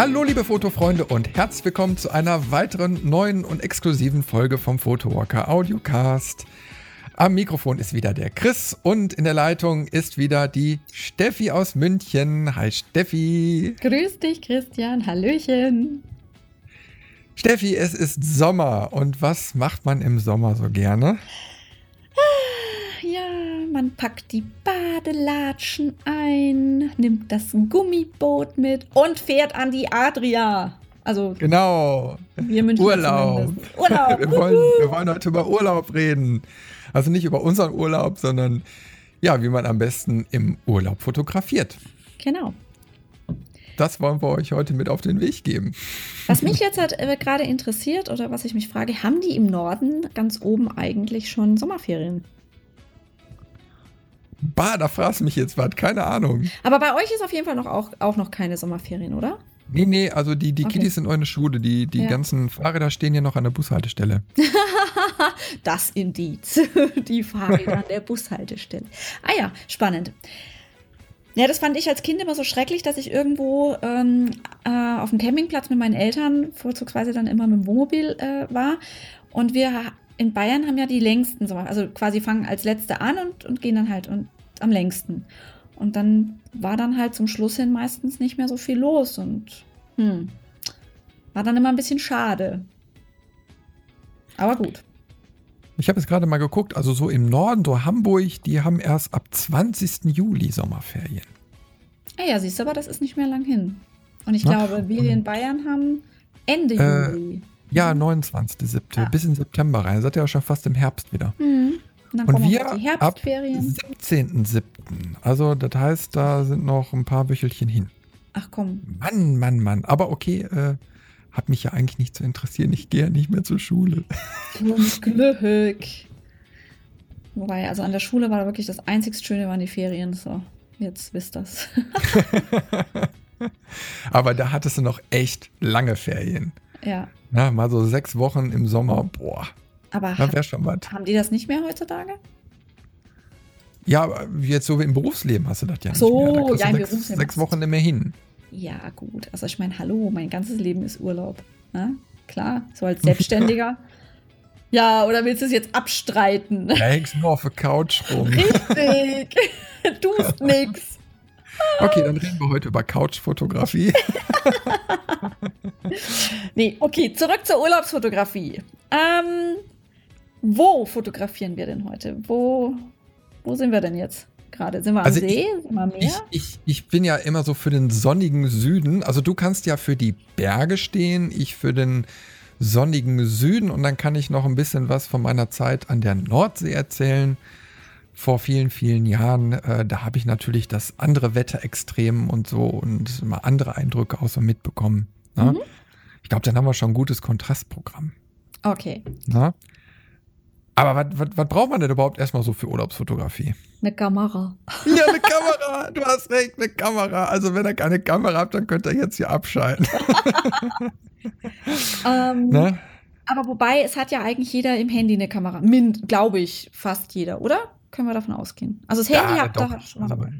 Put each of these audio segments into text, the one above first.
Hallo liebe Fotofreunde und herzlich willkommen zu einer weiteren neuen und exklusiven Folge vom Photowalker Audiocast. Am Mikrofon ist wieder der Chris und in der Leitung ist wieder die Steffi aus München. Hi Steffi. Grüß dich Christian, Hallöchen. Steffi, es ist Sommer und was macht man im Sommer so gerne? Man packt die Badelatschen ein, nimmt das Gummiboot mit und fährt an die Adria. Also genau. Wir München Urlaub. Urlaub. Wir wollen, wir wollen heute über Urlaub reden. Also nicht über unseren Urlaub, sondern ja, wie man am besten im Urlaub fotografiert. Genau. Das wollen wir euch heute mit auf den Weg geben. Was mich jetzt halt, äh, gerade interessiert oder was ich mich frage, haben die im Norden ganz oben eigentlich schon Sommerferien? Bah, da fragst du mich jetzt was, keine Ahnung. Aber bei euch ist auf jeden Fall noch auch, auch noch keine Sommerferien, oder? Nee, nee, also die, die Okay. Kiddies sind der Schule. Die, die Ja. ganzen Fahrräder stehen ja noch an der Bushaltestelle. das Indiz. Die Fahrräder an der Bushaltestelle. Ah ja, spannend. Ja, das fand ich als Kind immer so schrecklich, dass ich irgendwo ähm, äh, auf dem Campingplatz mit meinen Eltern, vorzugsweise dann immer mit dem Wohnmobil äh, war. Und wir in Bayern haben ja die längsten Sommer, also quasi fangen als letzte an und, und gehen dann halt und, am längsten. Und dann war dann halt zum Schluss hin meistens nicht mehr so viel los und hm, war dann immer ein bisschen schade. Aber gut. Ich habe jetzt gerade mal geguckt, also so im Norden, so Hamburg, die haben erst ab 20. Juli Sommerferien. Ah ja, siehst du, aber das ist nicht mehr lang hin. Und ich Na, glaube, wir in Bayern haben Ende Äh, Juli. Ja, 29.7. Ah. bis in September rein. Seid ihr ja schon fast im Herbst wieder. Mhm. Und Und wir auch ab Herbstferien. 17.7. Also das heißt, da sind noch ein paar Wöchelchen hin. Ach komm. Mann, Mann, Mann. Aber okay, äh, hat mich ja eigentlich nicht zu interessieren. Ich gehe ja nicht mehr zur Schule. Zum Glück. Wobei, also an der Schule war wirklich das einzig Schöne waren die Ferien. So, jetzt wisst das. Aber da hattest du noch echt lange Ferien. Ja. Na, mal so sechs Wochen im Sommer. Boah, Aber da ha wäre schon was. haben die das nicht mehr heutzutage? Ja, jetzt so wie im Berufsleben hast du das ja nicht So, mehr. Da kriegst ja, du im sechs, Berufsleben sechs du- Wochen nicht mehr hin. Ja, gut. Also ich meine, hallo, mein ganzes Leben ist Urlaub. Ne? Klar, so als Selbstständiger. ja, oder willst du es jetzt abstreiten? Da hängst du nur auf der Couch rum. Richtig. Tust nix. Okay, dann reden wir heute über Couchfotografie. Nee, okay, zurück zur Urlaubsfotografie. Ähm, wo fotografieren wir denn heute? Wo, wo sind wir denn jetzt gerade? Sind wir am Also See? sind wir am Meer? Ich, ich, ich bin ja immer so für den sonnigen Süden. Also du kannst ja für die Berge stehen, ich für den sonnigen Süden und dann kann ich noch ein bisschen was von meiner Zeit an der Nordsee erzählen. Vor vielen, vielen Jahren, äh, da habe ich natürlich das andere Wetterextrem und so und mal andere Eindrücke auch so mitbekommen. Ne? Mhm. Ich glaube, dann haben wir schon ein gutes Kontrastprogramm. Okay, Ne? Aber was- braucht man denn überhaupt erstmal so für Urlaubsfotografie? eine Kamera. Ja, eine Kamera. Du hast recht, eine Kamera. Also wenn ihr keine Kamera habt, dann könnt ihr jetzt hier abschalten. Ähm, Ne? Aber wobei, es hat ja eigentlich jeder im Handy eine Kamera. Mind, glaube ich, fast jeder, oder? Können wir davon ausgehen? Also das Handy Ja, doch. ihr schon mal dabei.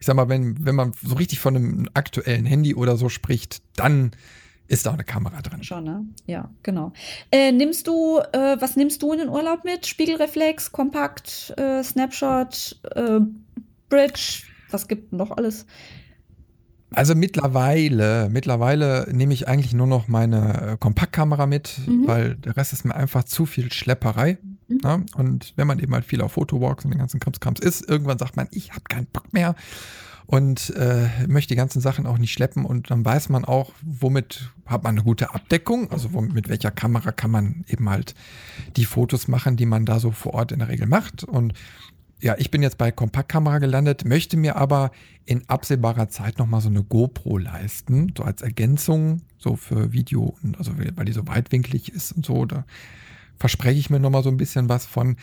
Ich sag mal, wenn, wenn man so richtig von einem aktuellen Handy oder so spricht, dann ist da auch eine Kamera drin. Schon, ne? Ja, genau. Äh, nimmst du, äh, was nimmst du in den Urlaub mit? Spiegelreflex, Kompakt, äh, Snapshot, äh, Bridge, was gibt noch alles? Also mittlerweile, mittlerweile nehme ich eigentlich nur noch meine äh, Kompaktkamera mit, Mhm. weil der Rest ist mir einfach zu viel Schlepperei. Mhm. Ne? Und wenn man eben halt viel auf Fotowalks und den ganzen Krimskrams ist, irgendwann sagt man, ich habe keinen Bock mehr und äh, möchte die ganzen Sachen auch nicht schleppen. Und dann weiß man auch, womit hat man eine gute Abdeckung, also womit, mit welcher Kamera kann man eben halt die Fotos machen, die man da so vor Ort in der Regel macht. Und ja, ich bin jetzt bei Kompaktkamera gelandet, möchte mir aber in absehbarer Zeit nochmal so eine GoPro leisten, so als Ergänzung, so für Video also weil die so weitwinklig ist und so, da verspreche ich mir nochmal so ein bisschen was von.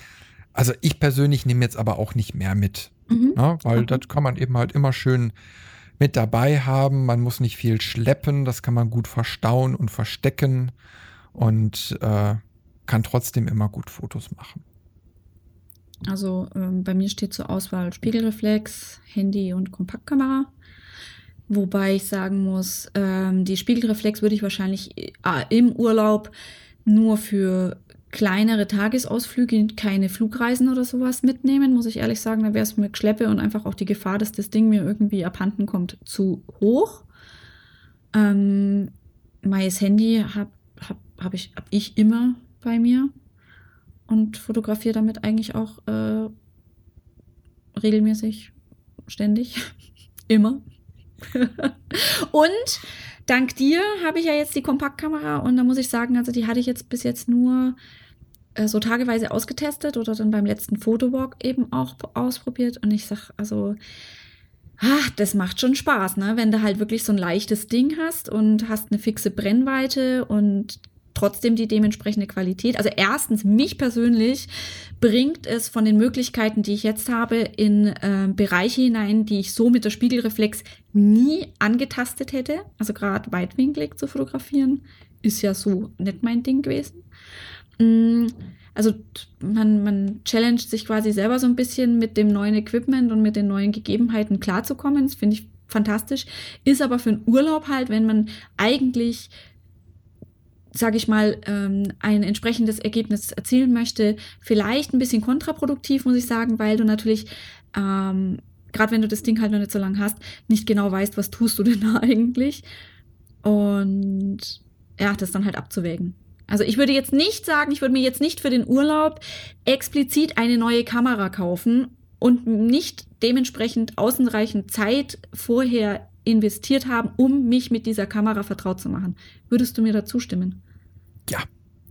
Also ich persönlich nehme jetzt aber auch nicht mehr mit, Mhm. ne? weil Okay. das kann man eben halt immer schön mit dabei haben. Man muss nicht viel schleppen, das kann man gut verstauen und verstecken und äh, kann trotzdem immer gut Fotos machen. Also ähm, bei mir steht zur Auswahl Spiegelreflex, Handy und Kompaktkamera. Wobei ich sagen muss, ähm, die Spiegelreflex würde ich wahrscheinlich äh, im Urlaub nur für kleinere Tagesausflüge, keine Flugreisen oder sowas mitnehmen, muss ich ehrlich sagen. Da wäre es mit Schleppe und einfach auch die Gefahr, dass das Ding mir irgendwie abhanden kommt, zu hoch. Ähm, Maies Handy habe hab, hab ich, hab ich immer bei mir und fotografiere damit eigentlich auch äh, regelmäßig, ständig, immer. und dank dir habe ich ja jetzt die Kompaktkamera und da muss ich sagen, also die hatte ich jetzt bis jetzt nur äh, so tageweise ausgetestet oder dann beim letzten Fotowalk eben auch ausprobiert und ich sag, also ach, das macht schon Spaß, ne? Wenn du halt wirklich so ein leichtes Ding hast und hast eine fixe Brennweite und trotzdem die dementsprechende Qualität. Also erstens, mich persönlich bringt es von den Möglichkeiten, die ich jetzt habe, in äh, Bereiche hinein, die ich so mit der Spiegelreflex nie angetastet hätte. Also gerade weitwinklig zu fotografieren, ist ja so nicht mein Ding gewesen. Mm, also man, man challenged sich quasi selber so ein bisschen mit dem neuen Equipment und mit den neuen Gegebenheiten klarzukommen. Das finde ich fantastisch. Ist aber für einen Urlaub halt, wenn man eigentlich sage ich mal, ähm, ein entsprechendes Ergebnis erzielen möchte, vielleicht ein bisschen kontraproduktiv, muss ich sagen, weil du natürlich, ähm, gerade wenn du das Ding halt noch nicht so lange hast, nicht genau weißt, was tust du denn da eigentlich. Und ja, das dann halt abzuwägen. Also ich würde jetzt nicht sagen, ich würde mir jetzt nicht für den Urlaub explizit eine neue Kamera kaufen und nicht dementsprechend ausreichend Zeit vorher investiert haben, um mich mit dieser Kamera vertraut zu machen. Würdest du mir da zustimmen? Ja.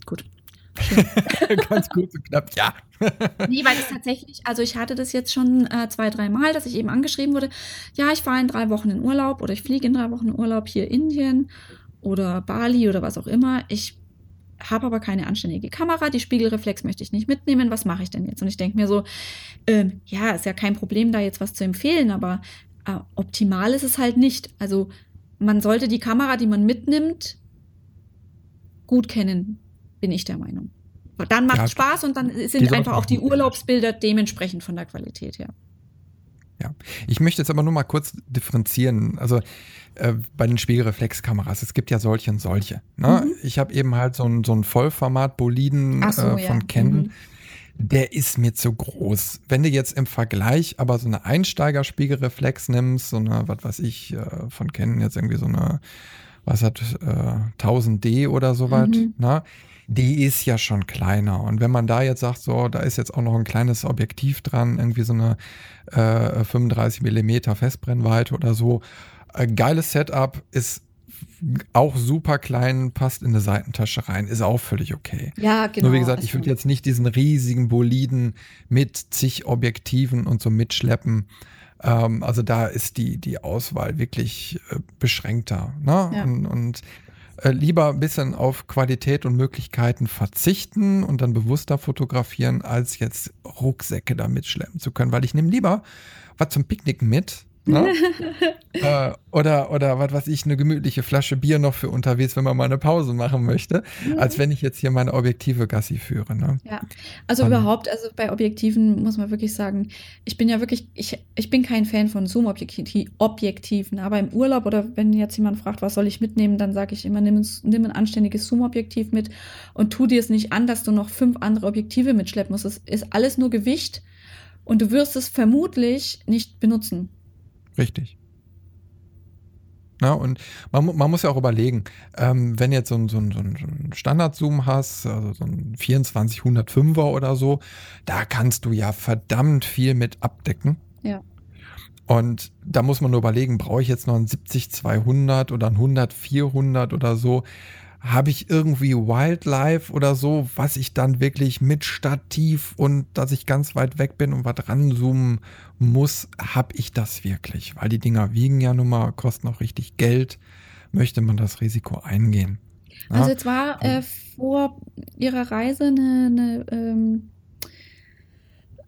Gut. Ganz kurz und knapp, ja. nee, weil es tatsächlich, also ich hatte das jetzt schon äh, zwei, drei Mal, dass ich eben angeschrieben wurde, ja, ich fahre in drei Wochen in Urlaub oder ich fliege in drei Wochen in Urlaub hier in Indien oder Bali oder was auch immer. Ich habe aber keine anständige Kamera, die Spiegelreflex möchte ich nicht mitnehmen, was mache ich denn jetzt? Und ich denke mir so, ähm, ja, ist ja kein Problem, da jetzt was zu empfehlen, aber äh, optimal ist es halt nicht. Also man sollte die Kamera, die man mitnimmt, gut kennen, bin ich der Meinung. Dann macht ja, Spaß und dann sind einfach auch die Urlaubsbilder dementsprechend von der Qualität her. Ja, ich möchte jetzt aber nur mal kurz differenzieren. Also äh, bei den Spiegelreflexkameras, es gibt ja solche und solche. Ne? Mhm. Ich habe eben halt so ein, so Vollformat-Boliden so, äh, von ja. Canon. Mhm der ist mir zu groß. Wenn du jetzt im Vergleich aber so eine Einsteiger-Spiegelreflex nimmst, so eine, was weiß ich, äh, von Canon jetzt irgendwie so eine was hat äh, 1000D oder so weit, mhm. ne? Die ist ja schon kleiner. Und wenn man da jetzt sagt, so, da ist jetzt auch noch ein kleines Objektiv dran, irgendwie so eine äh, 35 Millimeter Festbrennweite oder so, äh, geiles Setup, ist auch super klein, passt in eine Seitentasche rein, ist auch völlig okay. Ja, genau. Nur wie gesagt, ich würde jetzt nicht diesen riesigen Boliden mit zig Objektiven und so mitschleppen. Ähm, also da ist die, die Auswahl wirklich äh, beschränkter. Ne? Ja. Und, und äh, lieber ein bisschen auf Qualität und Möglichkeiten verzichten und dann bewusster fotografieren, als jetzt Rucksäcke da mitschleppen zu können. Weil ich nehme lieber was zum Picknicken mit, Ne? äh, oder, oder was weiß ich, eine gemütliche Flasche Bier noch für unterwegs, wenn man mal eine Pause machen möchte, mhm. als wenn ich jetzt hier meine Objektive Gassi führe. Ne? Ja, also um, überhaupt, also bei Objektiven muss man wirklich sagen, ich bin ja wirklich, ich, ich bin kein Fan von Zoom-Objektiven, aber im Urlaub oder wenn jetzt jemand fragt, was soll ich mitnehmen, dann sage ich immer, nimm, nimm ein anständiges Zoom-Objektiv mit und tu dir es nicht an, dass du noch fünf andere Objektive mitschleppen musst. Es ist alles nur Gewicht und du wirst es vermutlich nicht benutzen. Richtig. Na, und man, man muss ja auch überlegen, ähm, wenn jetzt so ein, so ein, so ein Standard-Zoom hast, also so ein 2405er oder so, da kannst du ja verdammt viel mit abdecken. Ja. Und da muss man nur überlegen, brauche ich jetzt noch ein 70-200 oder ein 100-400 oder so? Habe ich irgendwie Wildlife oder so, was ich dann wirklich mit Stativ und dass ich ganz weit weg bin und was ranzoomen muss, habe ich das wirklich? Weil die Dinger wiegen ja nun mal, kosten auch richtig Geld. Möchte man das Risiko eingehen? Ja? Also jetzt war äh, vor ihrer Reise eine, eine, ähm,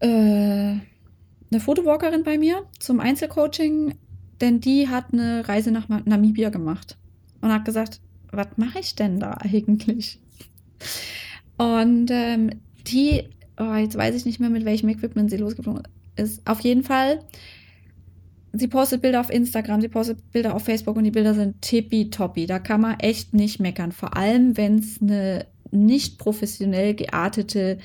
äh, eine Fotowalkerin bei mir zum Einzelcoaching, denn die hat eine Reise nach Namibia gemacht und hat gesagt, was mache ich denn da eigentlich? Und ähm, die, oh, jetzt weiß ich nicht mehr, mit welchem Equipment sie losgeflogen ist. Auf jeden Fall sie postet Bilder auf Instagram, sie postet Bilder auf Facebook und die Bilder sind tippitoppi. Da kann man echt nicht meckern. Vor allem, wenn es eine nicht professionell geartete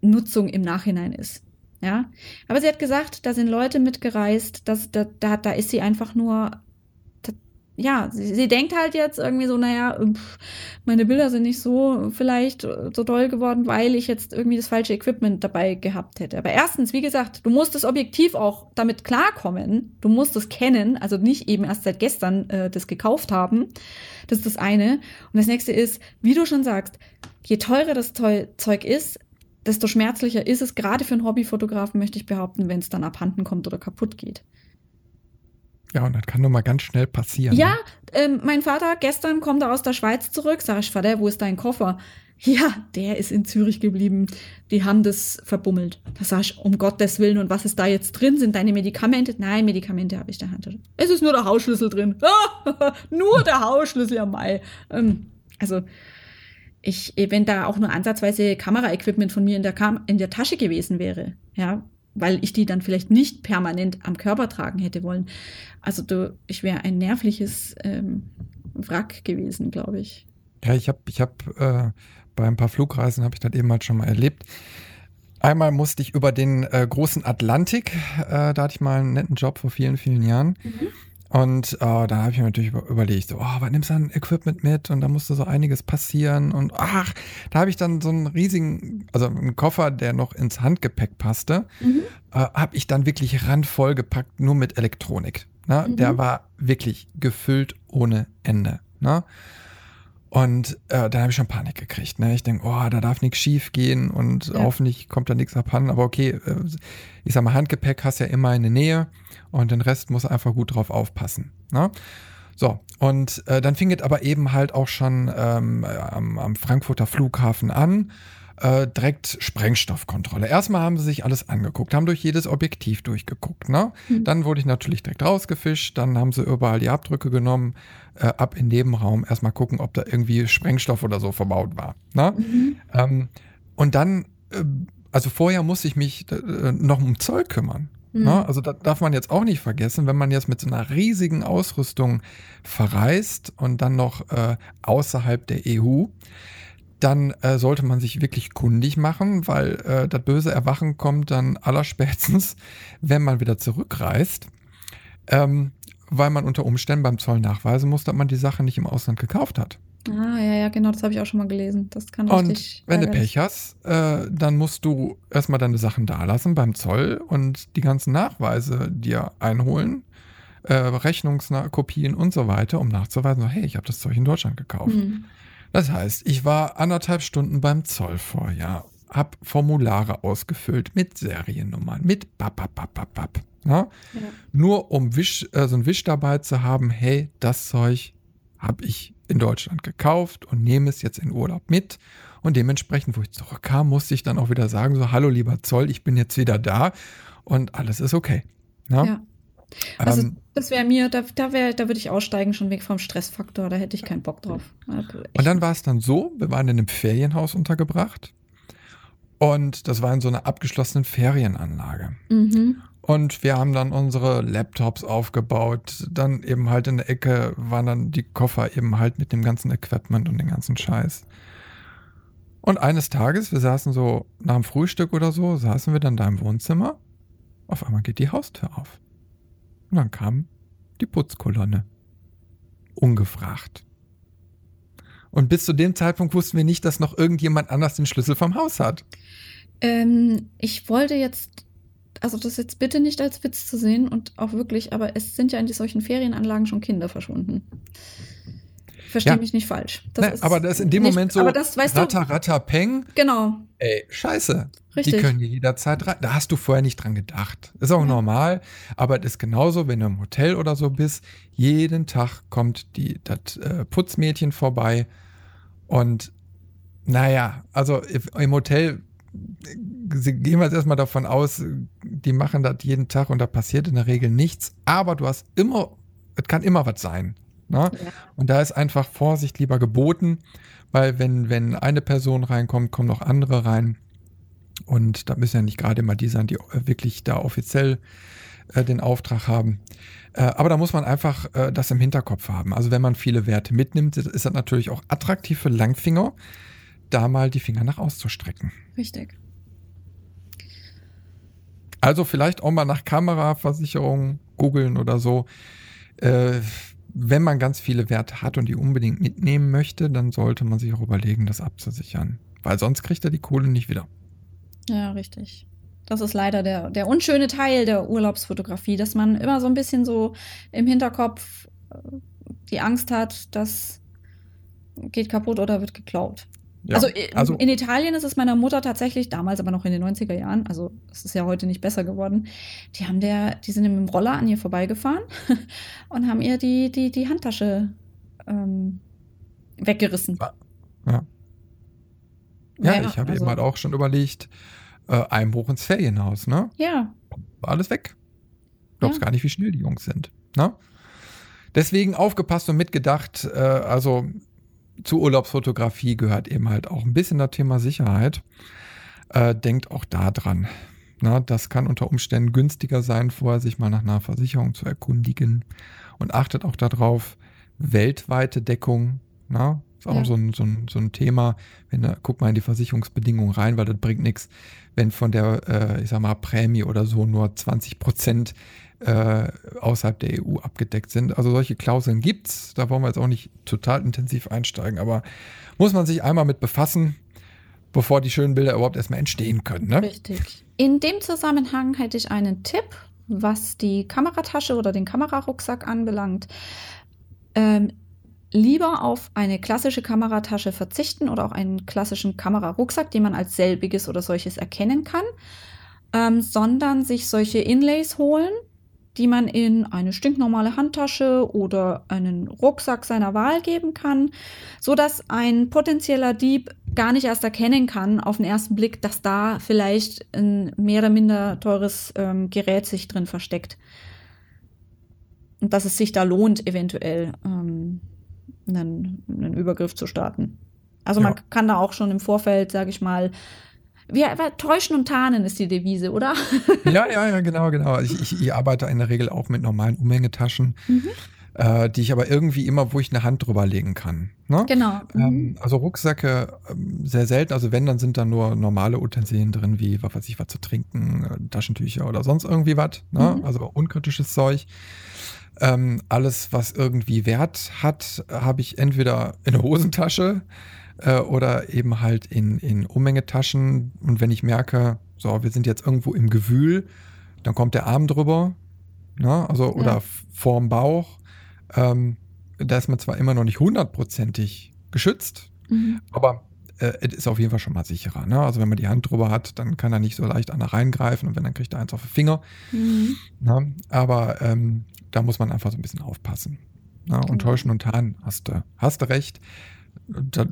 Nutzung im Nachhinein ist. Ja, aber sie hat gesagt, da sind Leute mitgereist, dass, da, da, da ist sie einfach nur ja, sie, sie denkt halt jetzt irgendwie so, naja, pff, meine Bilder sind nicht so vielleicht so toll geworden, weil ich jetzt irgendwie das falsche Equipment dabei gehabt hätte. Aber erstens, wie gesagt, du musst das Objektiv auch damit klarkommen. Du musst es kennen, also nicht eben erst seit gestern äh, das gekauft haben. Das ist das eine. Und das nächste ist, wie du schon sagst, je teurer das Zeug ist, desto schmerzlicher ist es, gerade für einen Hobbyfotografen, möchte ich behaupten, wenn es dann abhanden kommt oder kaputt geht. Ja, und das kann nur mal ganz schnell passieren. Ja, ne? ähm, mein Vater gestern kommt er aus der Schweiz zurück. Sag ich, Vater, wo ist dein Koffer? Ja, der ist in Zürich geblieben. Die haben das verbummelt. Da sag ich, um Gottes Willen, und was ist da jetzt drin? Sind deine Medikamente? Nein, Medikamente habe ich in der Hand. Es ist nur der Hausschlüssel drin. nur der Hausschlüssel am Mai. Ähm, also, ich, wenn da auch nur ansatzweise Kameraequipment von mir in der, Kam in der Tasche gewesen wäre, ja, weil ich die dann vielleicht nicht permanent am Körper tragen hätte wollen. Also du, ich wäre ein nervliches ähm, Wrack gewesen, glaube ich. Ja, ich habe ich hab, äh, bei ein paar Flugreisen habe ich das eben halt schon mal erlebt. Einmal musste ich über den äh, großen Atlantik, äh, da hatte ich mal einen netten Job vor vielen, vielen Jahren. Mhm. Und äh, da habe ich mir natürlich überlegt, so, oh, was nimmst du an Equipment mit? Und da musste so einiges passieren. Und ach, da habe ich dann so einen riesigen, also einen Koffer, der noch ins Handgepäck passte, mhm. äh, habe ich dann wirklich randvoll gepackt, nur mit Elektronik. Ne? Mhm. Der war wirklich gefüllt ohne Ende. Ne? Und äh, dann habe ich schon Panik gekriegt. Ne? Ich denke, oh, da darf nichts schief gehen und ja. hoffentlich kommt da nichts abhanden. Aber okay, äh, ich sag mal, Handgepäck hast ja immer in der Nähe und den Rest muss einfach gut drauf aufpassen. Ne? So, und äh, dann fing es aber eben halt auch schon ähm, am, am Frankfurter Flughafen an äh, direkt Sprengstoffkontrolle. Erstmal haben sie sich alles angeguckt, haben durch jedes Objektiv durchgeguckt. Ne? Mhm. Dann wurde ich natürlich direkt rausgefischt, dann haben sie überall die Abdrücke genommen, äh, ab in Nebenraum, erstmal gucken, ob da irgendwie Sprengstoff oder so verbaut war. Ne? Mhm. Ähm, und dann, äh, also vorher musste ich mich äh, noch um Zoll kümmern. Mhm. Ne? Also das darf man jetzt auch nicht vergessen, wenn man jetzt mit so einer riesigen Ausrüstung verreist und dann noch äh, außerhalb der EU, dann äh, sollte man sich wirklich kundig machen, weil äh, das böse Erwachen kommt dann allerspätestens, wenn man wieder zurückreist, ähm, weil man unter Umständen beim Zoll nachweisen muss, dass man die Sache nicht im Ausland gekauft hat. Ah, ja, ja, genau, das habe ich auch schon mal gelesen. Das kann richtig. Und wenn du Pech hast, äh, dann musst du erstmal deine Sachen dalassen beim Zoll und die ganzen Nachweise dir einholen, äh, Rechnungskopien und so weiter, um nachzuweisen, so, hey, ich habe das Zeug in Deutschland gekauft. Mhm. Das heißt, ich war anderthalb Stunden beim Zoll vorher, hab Formulare ausgefüllt mit Seriennummern, mit papapapapap. Ja? ja. Nur um Wisch, äh, so ein Wisch dabei zu haben, hey, das Zeug habe ich in Deutschland gekauft und nehme es jetzt in Urlaub mit. Und dementsprechend, wo ich zurückkam, musste ich dann auch wieder sagen, so, hallo lieber Zoll, ich bin jetzt wieder da und alles ist okay. Ja. Also ähm, das wäre mir, da, da, wär, da würde ich aussteigen, schon weg vom Stressfaktor, da hätte ich keinen Bock drauf. Und dann war es dann so, wir waren in einem Ferienhaus untergebracht und das war in so einer abgeschlossenen Ferienanlage. Mhm. Und wir haben dann unsere Laptops aufgebaut. Dann eben halt in der Ecke waren dann die Koffer eben halt mit dem ganzen Equipment und den ganzen Scheiß. Und eines Tages, wir saßen so nach dem Frühstück oder so, saßen wir dann da im Wohnzimmer. Auf einmal geht die Haustür auf. Und dann kam die Putzkolonne. Ungefragt. Und bis zu dem Zeitpunkt wussten wir nicht, dass noch irgendjemand anders den Schlüssel vom Haus hat. Ähm, ich wollte jetzt, also das jetzt bitte nicht als Witz zu sehen und auch wirklich, aber es sind ja in solchen Ferienanlagen schon Kinder verschwunden. Verstehe ja. mich nicht falsch. Ne, aber das ist in dem nicht, Moment so aber das, weißt ratter, du, ratter, peng. Genau. Ey, scheiße. Richtig. Die können jederzeit rein. Da hast du vorher nicht dran gedacht. Ist auch ja. normal, aber es ist genauso, wenn du im Hotel oder so bist. Jeden Tag kommt die, das äh, Putzmädchen vorbei und naja, also im Hotel gehen wir jetzt erstmal davon aus, die machen das jeden Tag und da passiert in der Regel nichts, aber du hast immer, es kann immer was sein. Ne? Ja. Und da ist einfach Vorsicht lieber geboten, weil wenn, wenn eine Person reinkommt, kommen noch andere rein. Und da müssen ja nicht gerade immer die sein, die wirklich da offiziell äh, den Auftrag haben. Äh, aber da muss man einfach äh, das im Hinterkopf haben. Also wenn man viele Werte mitnimmt, ist das natürlich auch attraktiv für Langfinger, da mal die Finger nach auszustrecken. Richtig. Also vielleicht auch mal nach Kameraversicherung googeln oder so. Wenn man ganz viele Werte hat und die unbedingt mitnehmen möchte, dann sollte man sich auch überlegen, das abzusichern. Weil sonst kriegt er die Kohle nicht wieder. Ja, richtig. Das ist leider der, der unschöne Teil der Urlaubsfotografie, dass man immer so ein bisschen so im Hinterkopf äh, die Angst hat, das geht kaputt oder wird geklaut. Ja, also, also, in Italien ist es meiner Mutter tatsächlich, damals aber noch in den 90er Jahren, also es ist ja heute nicht besser geworden, die haben der, die sind mit dem Roller an ihr vorbeigefahren und haben ihr die, die, die Handtasche ähm, weggerissen. Ja. Ja, ja ich habe also, eben halt auch schon überlegt, äh, Einbruch ins Ferienhaus, ne? Ja. War alles weg. Glaubst ja. gar nicht, wie schnell die Jungs sind, ne? Deswegen aufgepasst und mitgedacht, äh, also zu Urlaubsfotografie gehört eben halt auch ein bisschen das Thema Sicherheit. Äh, denkt auch da dran. Na, das kann unter Umständen günstiger sein, vorher sich mal nach einer Versicherung zu erkundigen. Und achtet auch darauf, weltweite Deckung. Na, ist auch ja. so, ein, so, ein, so ein Thema. Wenn, guck mal in die Versicherungsbedingungen rein, weil das bringt nichts, wenn von der, äh, ich sag mal, Prämie oder so nur 20 Prozent äh, außerhalb der EU abgedeckt sind. Also solche Klauseln gibt's. Da wollen wir jetzt auch nicht total intensiv einsteigen, aber muss man sich einmal mit befassen, bevor die schönen Bilder überhaupt erstmal entstehen können. Ne? Richtig. In dem Zusammenhang hätte ich einen Tipp, was die Kameratasche oder den Kamerarucksack anbelangt. Ähm, lieber auf eine klassische Kameratasche verzichten oder auch einen klassischen Kamerarucksack, den man als selbiges oder solches erkennen kann, ähm, sondern sich solche Inlays holen, die man in eine stinknormale Handtasche oder einen Rucksack seiner Wahl geben kann, so dass ein potenzieller Dieb gar nicht erst erkennen kann auf den ersten Blick, dass da vielleicht ein mehr oder minder teures ähm, Gerät sich drin versteckt. Und dass es sich da lohnt, eventuell ähm, einen, einen Übergriff zu starten. Also ja. man kann da auch schon im Vorfeld, sage ich mal, wir täuschen und tarnen ist die Devise, oder? ja, ja, ja, genau, genau. Ich, ich, ich, arbeite in der Regel auch mit normalen Umhängetaschen, mhm. äh, die ich aber irgendwie immer, wo ich eine Hand drüber legen kann. Ne? Genau. Ähm, mhm. Ähm, also Rucksäcke ähm, sehr selten. Also wenn, dann sind da nur normale Utensilien drin, wie was weiß ich, was zu trinken, äh, Taschentücher oder sonst irgendwie was. Ne? Mhm. Also unkritisches Zeug. Ähm, alles, was irgendwie Wert hat, habe ich entweder in der Hosentasche äh, oder eben halt in, in Umhängetaschen. Und wenn ich merke, so, wir sind jetzt irgendwo im Gewühl, dann kommt der Arm drüber, ne? also, oder ja. vorm Bauch. Ähm, da ist man zwar immer noch nicht hundertprozentig geschützt, mhm. aber äh, es ist auf jeden Fall schon mal sicherer. Ne? Also wenn man die Hand drüber hat, dann kann er nicht so leicht an reingreifen und wenn, dann kriegt er eins auf den Finger. Mhm. Ne? Aber ähm, da muss man einfach so ein bisschen aufpassen. Ne? Und genau. täuschen und tarnen, hast du, hast du recht. Da,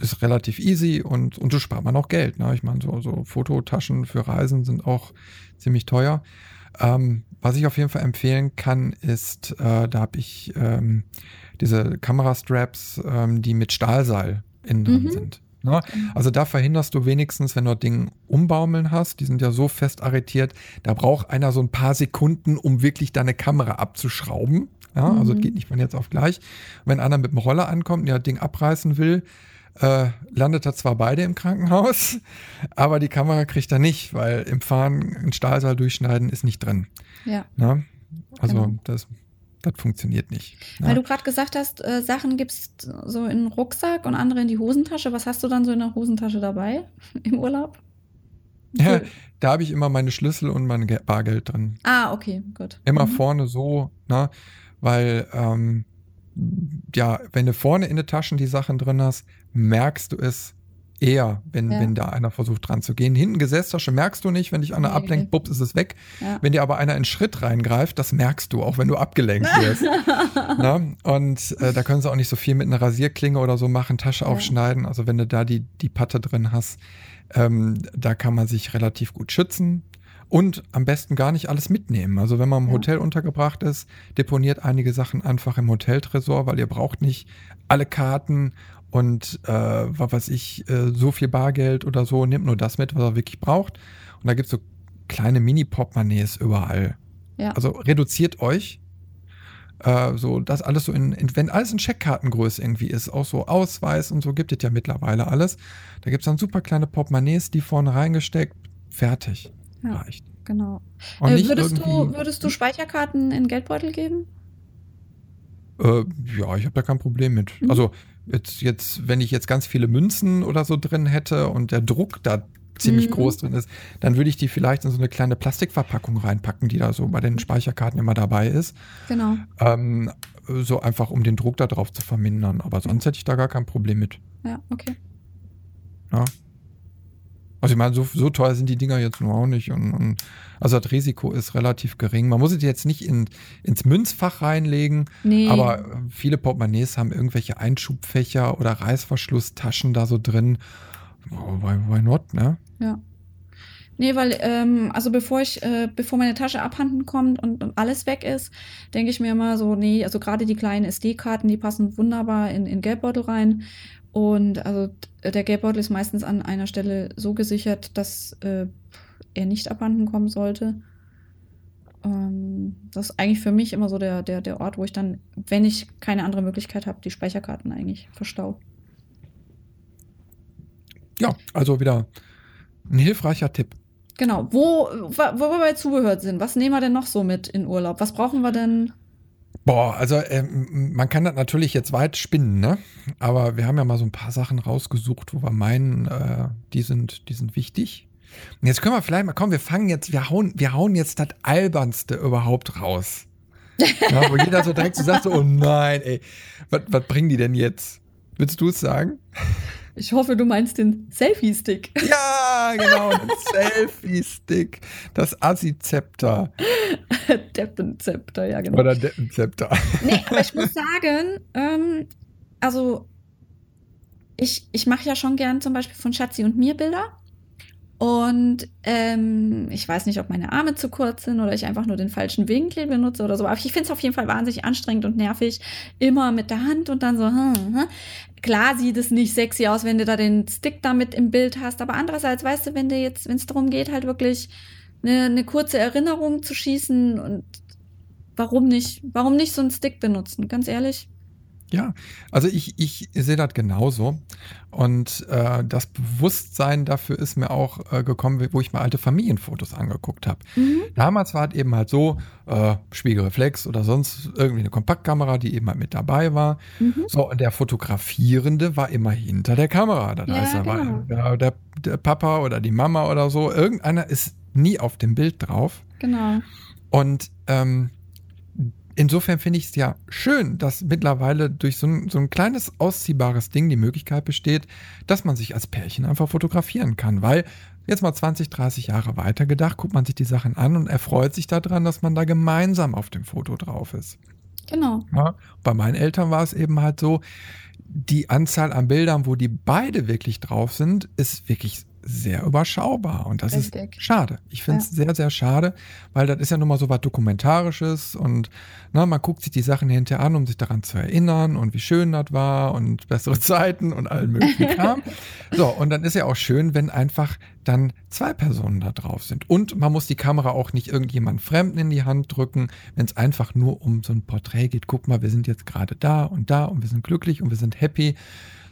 ist relativ easy und, und so spart man auch Geld. Ne? Ich meine, so, so Fototaschen für Reisen sind auch ziemlich teuer. Ähm, was ich auf jeden Fall empfehlen kann, ist, äh, da habe ich ähm, diese Kamerastraps, ähm, die mit Stahlseil innen drin mhm. sind. Ne? Also da verhinderst du wenigstens, wenn du das Ding umbaumeln hast, die sind ja so fest arretiert, da braucht einer so ein paar Sekunden, um wirklich deine Kamera abzuschrauben. Ja, mhm. Also geht nicht von jetzt auf gleich. wenn einer mit dem Roller ankommt und das Ding abreißen will, äh, landet er zwar beide im Krankenhaus, aber die Kamera kriegt er nicht, weil im Fahren ein Stahlseil durchschneiden ist nicht drin. Ja. Na? Also genau. das, das funktioniert nicht. Na? Weil du gerade gesagt hast, äh, Sachen gibst so in den Rucksack und andere in die Hosentasche. Was hast du dann so in der Hosentasche dabei im Urlaub? Ja, da habe ich immer meine Schlüssel und mein Bargeld drin. Ah, okay, gut. Immer mhm. vorne so, ne? Weil ähm, ja, wenn du vorne in den Taschen die Sachen drin hast, merkst du es eher, wenn, ja. wenn da einer versucht dran zu gehen. Hinten Gesäßtasche merkst du nicht, wenn dich einer nee, ablenkt, nee. bups, ist es weg. Ja. Wenn dir aber einer in Schritt reingreift, das merkst du, auch wenn du abgelenkt wirst. Na? Und äh, da können sie auch nicht so viel mit einer Rasierklinge oder so machen, Tasche ja. aufschneiden. Also wenn du da die, die Patte drin hast, ähm, da kann man sich relativ gut schützen. Und am besten gar nicht alles mitnehmen. Also wenn man im. Hotel untergebracht ist, deponiert einige Sachen einfach im Hoteltresor, weil ihr braucht nicht alle Karten und äh, was weiß ich, äh, so viel Bargeld oder so, nehmt nur das mit, was er wirklich braucht. Und da gibt es so kleine Mini-Portemonnaies überall. Ja. Also reduziert euch. Äh, so, das alles so in, in, wenn alles in Checkkartengröße irgendwie ist, auch so Ausweis und so gibt es ja mittlerweile alles. Da gibt es dann super kleine Portemonnaies, die vorne reingesteckt, fertig. Ja. Reicht. Genau. Und Äh, würdest, du, würdest du Speicherkarten in Geldbeutel geben? Äh, ja, ich habe da kein Problem mit. Mhm. Also jetzt, jetzt, wenn ich jetzt ganz viele Münzen oder so drin hätte und der Druck da ziemlich Mhm. groß drin ist, dann würde ich die vielleicht in so eine kleine Plastikverpackung reinpacken, die da so bei den Speicherkarten immer dabei ist. Genau. Ähm, so einfach, um den Druck da drauf zu vermindern. Aber sonst hätte ich da gar kein Problem mit. Ja, okay. Ja. Also ich meine, so, so teuer sind die Dinger jetzt nur auch nicht. Und, und also das Risiko ist relativ gering. Man muss es jetzt nicht in, ins Münzfach reinlegen, Nee. aber viele Portemonnaies haben irgendwelche Einschubfächer oder Reißverschlusstaschen da so drin. Oh, why, why not, ne? Ja. Nee, weil, ähm, also bevor ich, äh, bevor meine Tasche abhanden kommt und, und alles weg ist, denke ich mir immer so, nee, also gerade die kleinen SD-Karten, die passen wunderbar in, in Geldbeutel rein. Und also der Geldbeutel ist meistens an einer Stelle so gesichert, dass äh, er nicht abhanden kommen sollte. Ähm, das ist eigentlich für mich immer so der, der, der Ort, wo ich dann, wenn ich keine andere Möglichkeit habe, die Speicherkarten eigentlich verstau. Ja, also wieder ein hilfreicher Tipp. Genau. Wo, wa- wo wir bei Zubehör sind, was nehmen wir denn noch so mit in Urlaub? Was brauchen wir denn? Boah, also ähm, man kann das natürlich jetzt weit spinnen, ne? Aber wir haben ja mal so ein paar Sachen rausgesucht, wo wir meinen, äh, die sind, die sind wichtig. Und jetzt können wir vielleicht mal, komm, wir fangen jetzt, wir hauen, wir hauen jetzt das albernste überhaupt raus. Ja, wo jeder so direkt so sagt, so, oh nein, ey, was, was bringen die denn jetzt? Willst du es sagen? Ich hoffe, du meinst den Selfie-Stick. Ja, genau, Selfie-Stick, das Assi-Zepter Deppenzepter, ja, genau. oder Deppenzepter. Nee, aber ich muss sagen, ähm, also ich, ich mache ja schon gern zum Beispiel von Schatzi und mir Bilder. Und ähm, ich weiß nicht, ob meine Arme zu kurz sind oder ich einfach nur den falschen Winkel benutze oder so. Aber ich finde es auf jeden Fall wahnsinnig anstrengend und nervig, immer mit der Hand und dann so. Hm, hm. Klar sieht es nicht sexy aus, wenn du da den Stick damit im Bild hast. Aber andererseits, weißt du, wenn du jetzt, wenn es darum geht, halt wirklich eine, eine kurze Erinnerung zu schießen und warum nicht, warum nicht so einen Stick benutzen? Ganz ehrlich. Ja, also ich, ich sehe das genauso. Und äh, das Bewusstsein dafür ist mir auch äh, gekommen, wo ich mir alte Familienfotos angeguckt habe. Mhm. Damals war es eben halt so, äh, Spiegelreflex oder sonst irgendwie eine Kompaktkamera, die eben halt mit dabei war. Mhm. So, und der Fotografierende war immer hinter der Kamera. Das Ja, heißt, da genau. war der, der, der Papa oder die Mama oder so. Irgendeiner ist nie auf dem Bild drauf. Genau. Und ähm, insofern finde ich es ja schön, dass mittlerweile durch so ein, so ein kleines ausziehbares Ding die Möglichkeit besteht, dass man sich als Pärchen einfach fotografieren kann. Weil jetzt mal 20, 30 Jahre weiter gedacht, guckt man sich die Sachen an und erfreut sich daran, dass man da gemeinsam auf dem Foto drauf ist. Genau. Ja, bei meinen Eltern war es eben halt so, die Anzahl an Bildern, wo die beide wirklich drauf sind, ist wirklich sehr überschaubar. Und das Richtig. ist schade. Ich finde es sehr, sehr schade, weil das ist ja nun mal so was Dokumentarisches und na, man guckt sich die Sachen hinterher an, um sich daran zu erinnern und wie schön das war und bessere Zeiten und allen möglichen Kram. So, und dann ist ja auch schön, wenn einfach dann zwei Personen da drauf sind. Und man muss die Kamera auch nicht irgendjemand Fremden in die Hand drücken, wenn es einfach nur um so ein Porträt geht. Guck mal, wir sind jetzt gerade da und da und wir sind glücklich und wir sind happy.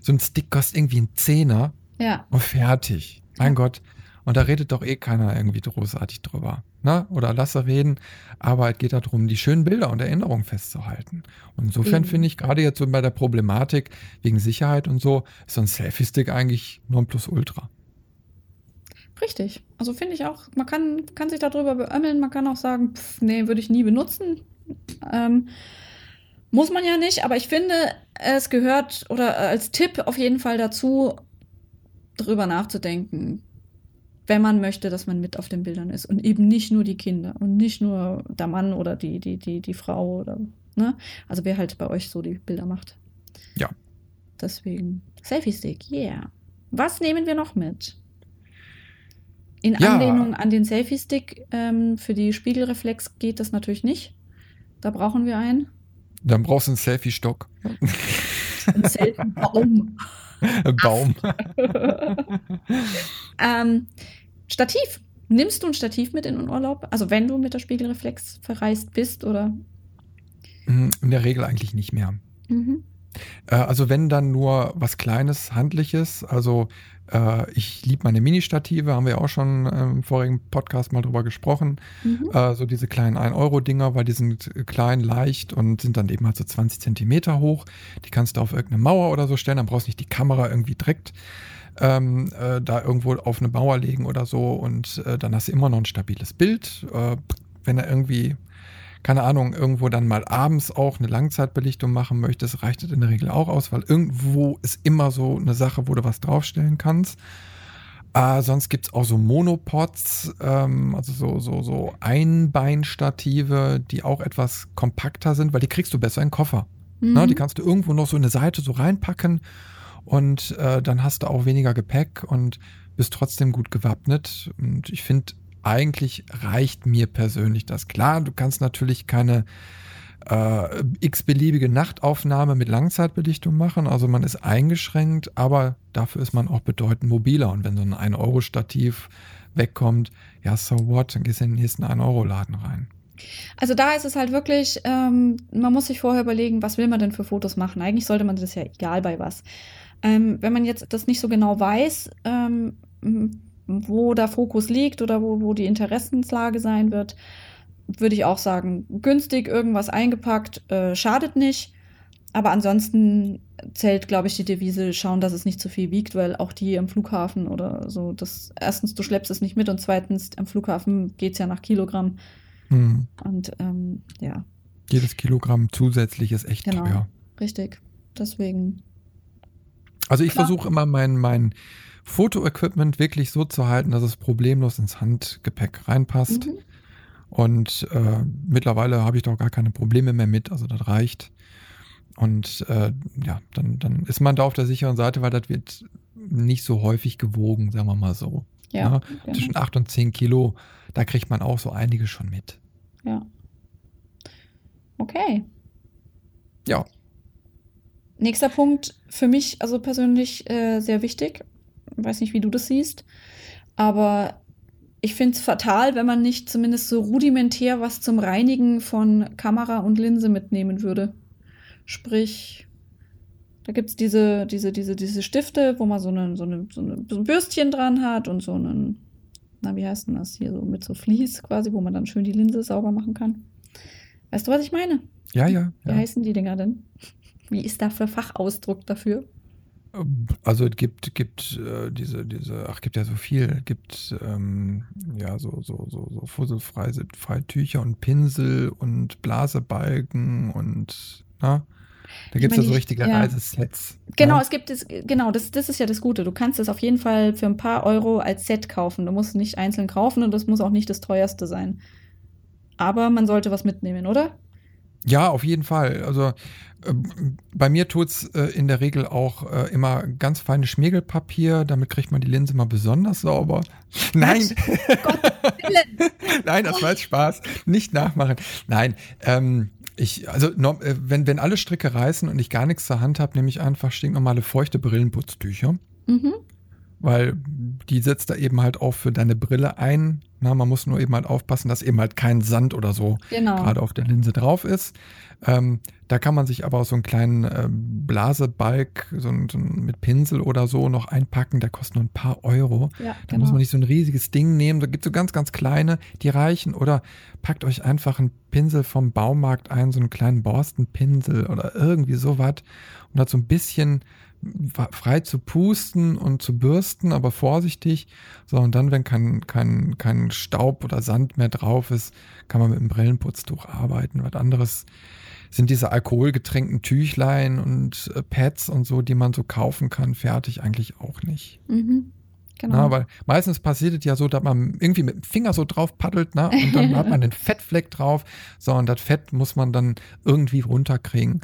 So ein Stick kostet irgendwie einen Zehner Ja. und fertig. Mein Gott. Und da redet doch eh keiner irgendwie großartig drüber. Ne? Oder lasse reden. Aber es geht darum, die schönen Bilder und Erinnerungen festzuhalten. Und insofern finde ich gerade jetzt so bei der Problematik wegen Sicherheit und so, ist so ein Selfie-Stick eigentlich Nonplusultra. Richtig. Also finde ich auch, man kann, kann sich darüber beömmeln, man kann auch sagen, pff, nee, würde ich nie benutzen. Ähm, muss man ja nicht, aber ich finde, es gehört oder als Tipp auf jeden Fall dazu, drüber nachzudenken, wenn man möchte, dass man mit auf den Bildern ist und eben nicht nur die Kinder und nicht nur der Mann oder die, die, die, die Frau oder, ne? Also wer halt bei euch so die Bilder macht. Ja. Deswegen, Selfie-Stick, yeah. Was nehmen wir noch mit? In Ja. Anlehnung an den Selfie-Stick ähm, für die Spiegelreflex geht das natürlich nicht. Da brauchen wir einen. Dann brauchst du einen Selfie-Stock. Ein Selfie-Baum. Baum. ähm, Stativ. Nimmst du ein Stativ mit in den Urlaub? Also wenn du mit der Spiegelreflex verreist bist oder? Hm, in der Regel eigentlich nicht mehr. Mhm. Äh, also wenn dann nur was Kleines, Handliches. Also äh, ich liebe meine Mini-Stative, haben wir auch schon im vorigen Podcast mal drüber gesprochen. Mhm. Äh, so diese kleinen 1-Euro-Dinger, weil die sind klein, leicht und sind dann eben halt so 20 Zentimeter hoch. Die kannst du auf irgendeine Mauer oder so stellen, dann brauchst du nicht die Kamera irgendwie direkt ähm, äh, da irgendwo auf eine Mauer legen oder so und äh, dann hast du immer noch ein stabiles Bild. Äh, wenn er irgendwie, keine Ahnung, irgendwo dann mal abends auch eine Langzeitbelichtung machen möchtest, reicht das in der Regel auch aus, weil irgendwo ist immer so eine Sache, wo du was draufstellen kannst. Äh, sonst gibt es auch so Monopods, ähm, also so, so, so Einbeinstative, die auch etwas kompakter sind, weil die kriegst du besser in den Koffer. Mhm. Na, die kannst du irgendwo noch so in eine Seite so reinpacken und äh, dann hast du auch weniger Gepäck und bist trotzdem gut gewappnet. Und ich finde, eigentlich reicht mir persönlich das. Klar, du kannst natürlich keine äh, x-beliebige Nachtaufnahme mit Langzeitbelichtung machen. Also man ist eingeschränkt, aber dafür ist man auch bedeutend mobiler. Und wenn so ein 1-Euro-Stativ wegkommt, ja, so what, dann gehst du in den nächsten 1-Euro-Laden rein. Also da ist es halt wirklich, ähm, man muss sich vorher überlegen, was will man denn für Fotos machen. Eigentlich sollte man das ja egal bei was. Ähm, wenn man jetzt das nicht so genau weiß, ähm, wo der Fokus liegt oder wo, wo die Interessenslage sein wird, würde ich auch sagen, günstig irgendwas eingepackt, äh, schadet nicht. Aber ansonsten zählt, glaube ich, die Devise, schauen, dass es nicht zu viel wiegt, weil auch die am Flughafen oder so, das erstens, du schleppst es nicht mit und zweitens, am Flughafen geht es ja nach Kilogramm. Hm. Und ähm, ja. Jedes Kilogramm zusätzlich ist echt genau, teuer. Richtig. Deswegen also ich versuche immer mein, mein Fotoequipment wirklich so zu halten, dass es problemlos ins Handgepäck reinpasst. Mhm. Und äh, mittlerweile habe ich doch gar keine Probleme mehr mit, also das reicht. Und äh, ja, dann, dann ist man da auf der sicheren Seite, weil das wird nicht so häufig gewogen, sagen wir mal so. Ja, ja, genau. Zwischen 8 und 10 Kilo, da kriegt man auch so einige schon mit. Ja. Okay. Ja, Nächster Punkt, für mich also persönlich äh, sehr wichtig. Ich weiß nicht, wie du das siehst. Aber ich finde es fatal, wenn man nicht zumindest so rudimentär was zum Reinigen von Kamera und Linse mitnehmen würde. Sprich, da gibt es diese, diese, diese, diese Stifte, wo man so, eine, so, eine, so, eine, so ein Bürstchen dran hat und so einen, na, wie heißt denn das hier, so mit so Vlies quasi, wo man dann schön die Linse sauber machen kann. Weißt du, was ich meine? Ja, ja. Wie ja. heißen die Dinger denn? Wie ist da für Fachausdruck dafür? Also es gibt, gibt äh, diese, diese, ach, gibt ja so viel, es gibt ähm, ja so, so, so, so fusselfreie Tücher und Pinsel und Blasebalken und na? Da gibt es ja so richtige ja. Reisesets. Genau, ja? es gibt es, genau, das, das ist ja das Gute. Du kannst es auf jeden Fall für ein paar Euro als Set kaufen. Du musst es nicht einzeln kaufen und das muss auch nicht das teuerste sein. Aber man sollte was mitnehmen, oder? Ja, auf jeden Fall. Also bei mir tut's äh, in der Regel auch äh, immer ganz feines Schmiergelpapier, damit kriegt man die Linse mal besonders sauber. Nein! Nein, das war jetzt Spaß. Nicht nachmachen. Nein, ähm, ich, also äh, wenn, wenn alle Stricke reißen und ich gar nichts zur Hand habe, nehme ich einfach stinknormale feuchte Brillenputztücher. Mhm weil die setzt da eben halt auch für deine Brille ein. Na, man muss nur eben halt aufpassen, dass eben halt kein Sand oder so genau. gerade auf der Linse drauf ist. Ähm, da kann man sich aber auch so einen kleinen äh, Blasebalg so, so mit Pinsel oder so noch einpacken. Der kostet nur ein paar Euro. Ja, da genau. muss man nicht so ein riesiges Ding nehmen. Da gibt es so ganz, ganz kleine, die reichen. Oder packt euch einfach einen Pinsel vom Baumarkt ein, so einen kleinen Borstenpinsel oder irgendwie sowas. Und hat so ein bisschen frei zu pusten und zu bürsten, aber vorsichtig. So, und dann, wenn kein, kein, kein Staub oder Sand mehr drauf ist, kann man mit dem Brillenputztuch arbeiten. Was anderes sind diese alkoholgetränkten Tüchlein und äh, Pads und so, die man so kaufen kann, fertig eigentlich auch nicht. Mhm. Genau. Na, weil meistens passiert es ja so, dass man irgendwie mit dem Finger so drauf paddelt, na, und dann hat man den Fettfleck drauf. So, und das Fett muss man dann irgendwie runterkriegen.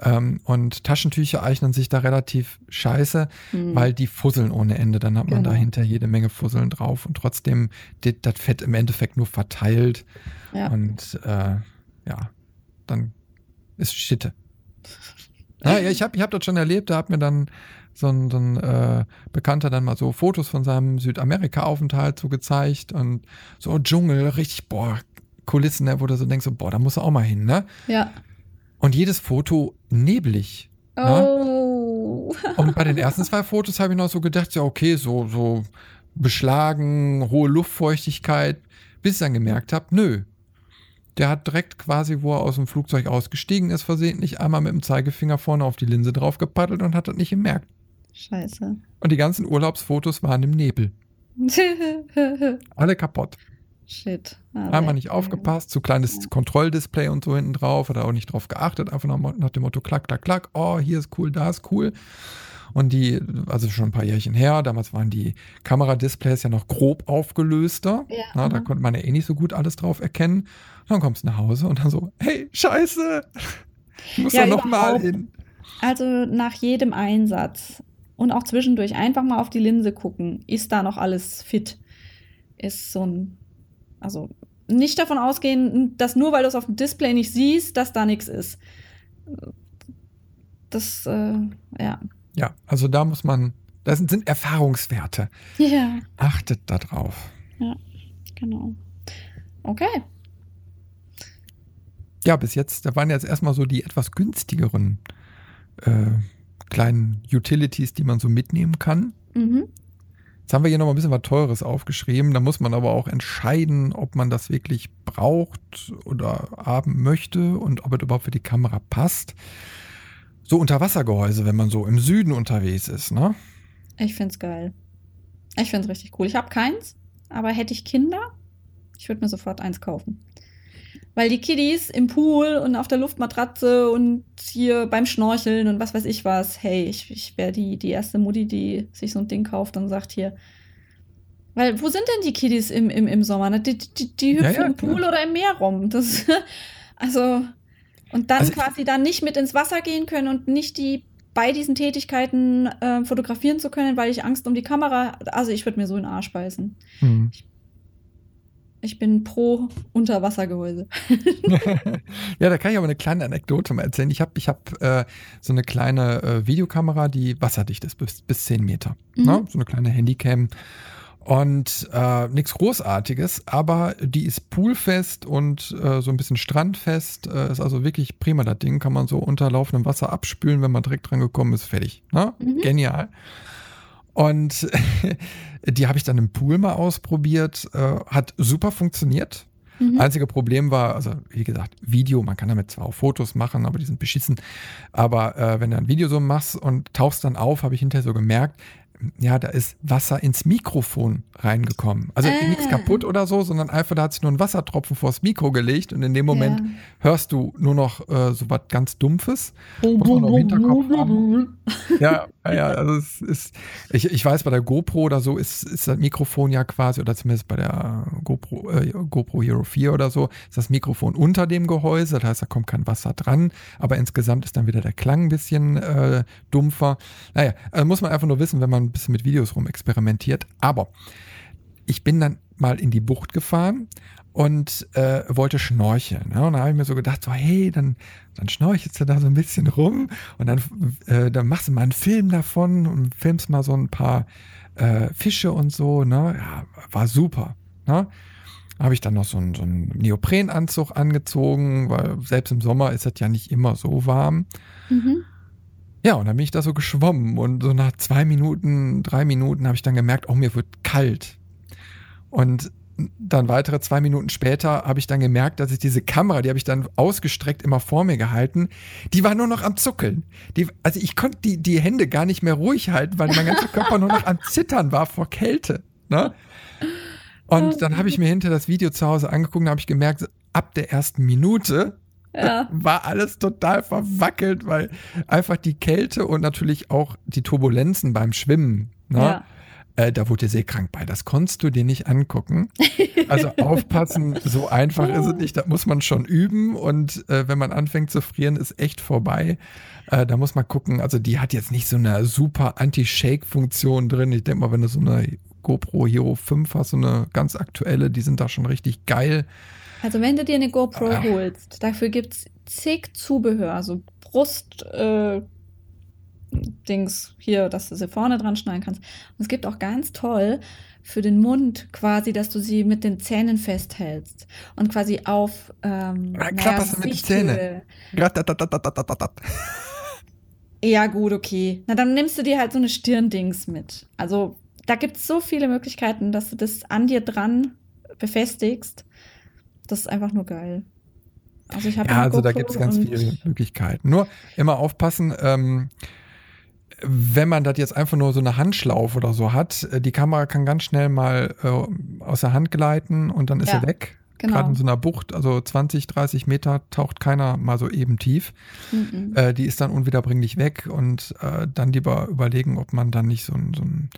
Ähm, und Taschentücher eignen sich da relativ scheiße, mhm. weil die fusseln ohne Ende. Dann hat man genau. dahinter jede Menge Fusseln drauf und trotzdem das Fett im Endeffekt nur verteilt. Ja. Und äh, ja, dann ist Schitte. Ja, ich habe ich hab das schon erlebt, da hat mir dann so ein, so ein äh, Bekannter dann mal so Fotos von seinem Südamerika-Aufenthalt so gezeigt und so Dschungel, richtig, boah, Kulissen, ne, wo du so denkst, so, boah, da muss er auch mal hin, ne? Ja. Und jedes Foto neblig. Oh. Ne? Und bei den ersten zwei Fotos habe ich noch so gedacht, ja, okay, so, so beschlagen, hohe Luftfeuchtigkeit, bis ich dann gemerkt habe, nö. Der hat direkt quasi, wo er aus dem Flugzeug ausgestiegen ist, versehentlich einmal mit dem Zeigefinger vorne auf die Linse drauf gepaddelt und hat das nicht gemerkt. Scheiße. Und die ganzen Urlaubsfotos waren im Nebel. Alle kaputt. Shit. Ah, Einmal nicht aufgepasst, zu kleines ja. Kontrolldisplay und so hinten drauf, hat er auch nicht drauf geachtet, einfach nach, dem Motto klack, klack, klack, oh, hier ist cool, da ist cool. Und die, also schon ein paar Jährchen her, damals waren die Kameradisplays ja noch grob aufgelöster. Ja, Na, da konnte man ja eh nicht so gut alles drauf erkennen. dann kommst du nach Hause und dann so, hey, scheiße, ich muss ja, da nochmal hin. Also nach jedem Einsatz und auch zwischendurch einfach mal auf die Linse gucken, ist da noch alles fit? Ist so ein, also nicht davon ausgehen, dass nur weil du es auf dem Display nicht siehst, dass da nichts ist. Das, äh, ja. Ja, also da muss man, das sind, sind Erfahrungswerte. Ja. Achtet da drauf. Ja, genau. Okay. Ja, bis jetzt, da waren jetzt erstmal so die etwas günstigeren äh, kleinen Utilities, die man so mitnehmen kann. Mhm. Jetzt haben wir hier noch ein bisschen was Teures aufgeschrieben. Da muss man aber auch entscheiden, ob man das wirklich braucht oder haben möchte und ob es überhaupt für die Kamera passt so Unterwassergehäuse, wenn man so im Süden unterwegs ist, ne? Ich find's geil. Ich find's richtig cool. Ich habe keins, aber hätte ich Kinder, ich würde mir sofort eins kaufen. Weil die Kiddies im Pool und auf der Luftmatratze und hier beim Schnorcheln und was weiß ich was, hey, ich, ich wäre die, die erste Mutti, die sich so ein Ding kauft und sagt hier. Weil, wo sind denn die Kiddies im, im, im Sommer? Ne? Die, die, die hüpfen ja, ja, im Pool oder im Meer rum. Das, also, und dann also quasi dann nicht mit ins Wasser gehen können und nicht die bei diesen Tätigkeiten äh, fotografieren zu können, weil ich Angst um die Kamera, also ich würde mir so in den Arsch beißen. Mhm. Ich, ich, bin pro Unterwassergehäuse. ja, da kann ich aber eine kleine Anekdote mal erzählen. Ich habe ich hab, äh, so eine kleine äh, Videokamera, die wasserdicht ist bis, bis 10 Meter. Mhm. Ne? So eine kleine Handycam. Und äh, nichts Großartiges, aber die ist poolfest und äh, so ein bisschen strandfest. Äh, ist also wirklich prima, das Ding. Kann man so unter laufendem Wasser abspülen, wenn man direkt dran gekommen ist, fertig. Ne? Mhm. Genial. Und die habe ich dann im Pool mal ausprobiert. Äh, hat super funktioniert. Mhm. Einzige Problem war, also wie gesagt, Video, man kann damit zwar auch Fotos machen, aber die sind beschissen. Aber äh, wenn du ein Video so machst und tauchst dann auf, habe ich hinterher so gemerkt, ja, da ist Wasser ins Mikrofon reingekommen. Also äh. nichts kaputt oder so, sondern einfach, da hat sich nur ein Wassertropfen vors Mikro gelegt und in dem Moment ja. hörst du nur noch äh, so was ganz Dumpfes. Muss man im Hinterkopf haben. Ja, ja, also es ist, ich, ich weiß, bei der GoPro oder so ist, ist das Mikrofon ja quasi, oder zumindest bei der GoPro, äh, GoPro Hero 4 oder so, ist das Mikrofon unter dem Gehäuse, das heißt, da kommt kein Wasser dran, aber insgesamt ist dann wieder der Klang ein bisschen äh, dumpfer. Naja, also muss man einfach nur wissen, wenn man ein bisschen mit Videos rumexperimentiert. Aber ich bin dann mal in die Bucht gefahren und äh, wollte schnorcheln. Ne? Und da habe ich mir so gedacht, so, hey, dann, dann schnorchelst du da so ein bisschen rum und dann, äh, dann machst du mal einen Film davon und filmst mal so ein paar äh, Fische und so. Ne? Ja, war super. Ne? Habe ich dann noch so einen, so einen Neoprenanzug angezogen, weil selbst im Sommer ist es ja nicht immer so warm. Mhm. Ja, und dann bin ich da so geschwommen und so nach zwei Minuten, drei Minuten habe ich dann gemerkt, oh, mir wird kalt. Und dann weitere zwei Minuten später habe ich dann gemerkt, dass ich diese Kamera, die habe ich dann ausgestreckt immer vor mir gehalten, die war nur noch am Zuckeln. Die, also ich konnte die, die Hände gar nicht mehr ruhig halten, weil mein ganzer Körper nur noch am Zittern war vor Kälte. Ne? Und dann habe ich mir hinter das Video zu Hause angeguckt und habe ich gemerkt, ab der ersten Minute ja. war alles total verwackelt, weil einfach die Kälte und natürlich auch die Turbulenzen beim Schwimmen, ne? Ja. Äh, da wurde seekrank bei. Das konntest du dir nicht angucken. Also aufpassen, so einfach ist es nicht. Da muss man schon üben. Und äh, wenn man anfängt zu frieren, ist echt vorbei. Äh, da muss man gucken. Also die hat jetzt nicht so eine super Anti-Shake-Funktion drin. Ich denke mal, wenn du so eine GoPro Hero 5 hast, so eine ganz aktuelle, die sind da schon richtig geil. Also wenn du dir eine GoPro ah. holst, dafür gibt es zig Zubehör, so Brust, äh, Dings hier, dass du sie vorne dran schneiden kannst. Und es gibt auch ganz toll für den Mund quasi, dass du sie mit den Zähnen festhältst und quasi auf ähm, Ja, naja, klapperst du mit den Zähnen. Ja, gut, okay. Na, dann nimmst du dir halt so eine Stirndings mit. Also, da gibt es so viele Möglichkeiten, dass du das an dir dran befestigst. Das ist einfach nur geil. Also, ich habe Ja, also da gibt es ganz viele Möglichkeiten. Nur immer aufpassen, ähm, wenn man das jetzt einfach nur so eine Handschlaufe oder so hat, äh, die Kamera kann ganz schnell mal äh, aus der Hand gleiten und dann ist Ja, sie weg. genau. Gerade in so einer Bucht, also 20, 30 Meter taucht keiner mal so eben tief. Mhm. Äh, die ist dann unwiederbringlich weg und äh, dann lieber überlegen, ob man dann nicht so ein, so ein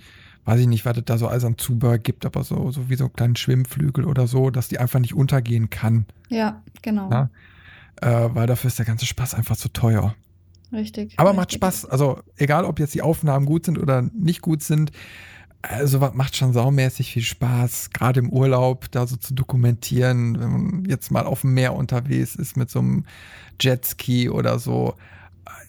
weiß ich nicht, was es da so alles an Zubehör gibt, aber so, so wie so einen kleinen Schwimmflügel oder so, dass die einfach nicht untergehen kann. Ja, genau. Ja. Äh, weil dafür ist der ganze Spaß einfach zu teuer. Richtig. Aber macht richtig. Spaß. Also, egal ob jetzt die Aufnahmen gut sind oder nicht gut sind, also was macht schon saumäßig viel Spaß, gerade im Urlaub da so zu dokumentieren, wenn man jetzt mal auf dem Meer unterwegs ist mit so einem Jetski oder so.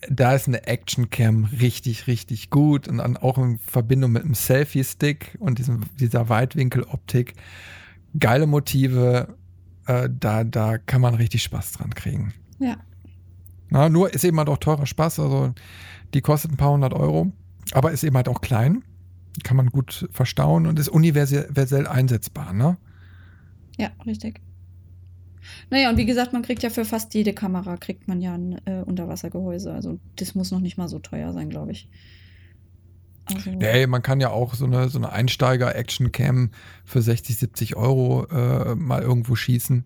Da ist eine Actioncam richtig, richtig gut und dann auch in Verbindung mit einem Selfie-Stick und diesem, dieser Weitwinkeloptik. Geile Motive, äh, da, da kann man richtig Spaß dran kriegen. Ja. Na, nur ist eben halt auch teurer Spaß. Also die kostet ein paar hundert Euro, aber ist eben halt auch klein. Kann man gut verstauen und ist universell einsetzbar. Ne? Ja, richtig. Naja, und wie gesagt, man kriegt ja für fast jede Kamera kriegt man ja ein äh, Unterwassergehäuse. Also das muss noch nicht mal so teuer sein, glaube ich. Also, Nee, man kann ja auch so eine, so eine Einsteiger-Action-Cam für 60, 70 Euro äh, mal irgendwo schießen.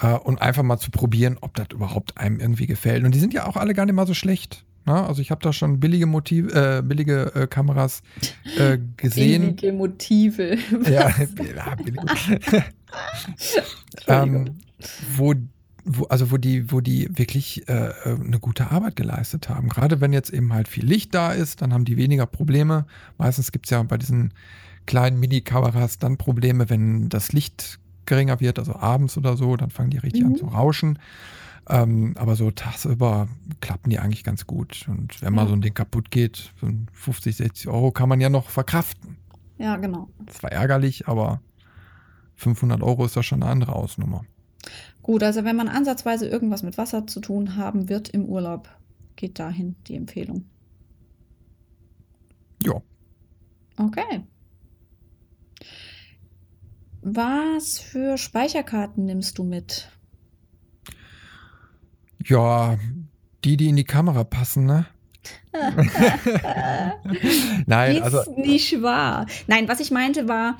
Äh, und einfach mal zu probieren, ob das überhaupt einem irgendwie gefällt. Und die sind ja auch alle gar nicht mal so schlecht. Ne? Also ich habe da schon billige Motiv, äh, billige äh, Kameras äh, gesehen. Ewige Motive. Ja, ja billig. Entschuldigung. ähm, wo, wo, also wo die, wo die wirklich äh, eine gute Arbeit geleistet haben. Gerade wenn jetzt eben halt viel Licht da ist, dann haben die weniger Probleme. Meistens gibt es ja bei diesen kleinen Mini-Kameras dann Probleme, wenn das Licht geringer wird, also abends oder so, dann fangen die richtig an Mhm. zu rauschen. Ähm, aber so tagsüber klappen die eigentlich ganz gut. Und wenn mal Ja. so ein Ding kaputt geht, so ein 50, 60 Euro kann man ja noch verkraften. ja, genau. Das war ärgerlich, aber 500 Euro ist ja schon eine andere Hausnummer. Gut, also wenn man ansatzweise irgendwas mit Wasser zu tun haben wird im Urlaub, geht dahin die Empfehlung. Ja. Okay. Was für Speicherkarten nimmst du mit? Ja, die, die in die Kamera passen, ne? Nein, Ist also nicht wahr. Nein, was ich meinte war,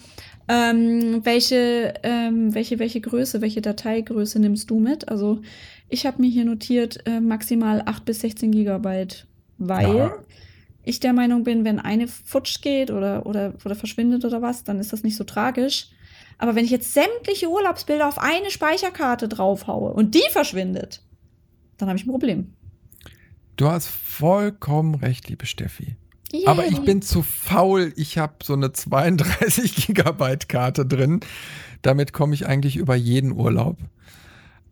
ähm, welche, ähm, welche, welche Größe, welche Dateigröße nimmst du mit? Also ich habe mir hier notiert äh, maximal 8 bis 16 Gigabyte, weil Ja. ich der Meinung bin, wenn eine futsch geht oder, oder, oder verschwindet oder was, dann ist das nicht so tragisch. Aber wenn ich jetzt sämtliche Urlaubsbilder auf eine Speicherkarte draufhaue und die verschwindet, dann habe ich ein Problem. du hast vollkommen recht, liebe Steffi. Aber ich Yay. bin zu faul. Ich habe so eine 32 Gigabyte Karte drin. Damit komme ich eigentlich über jeden Urlaub.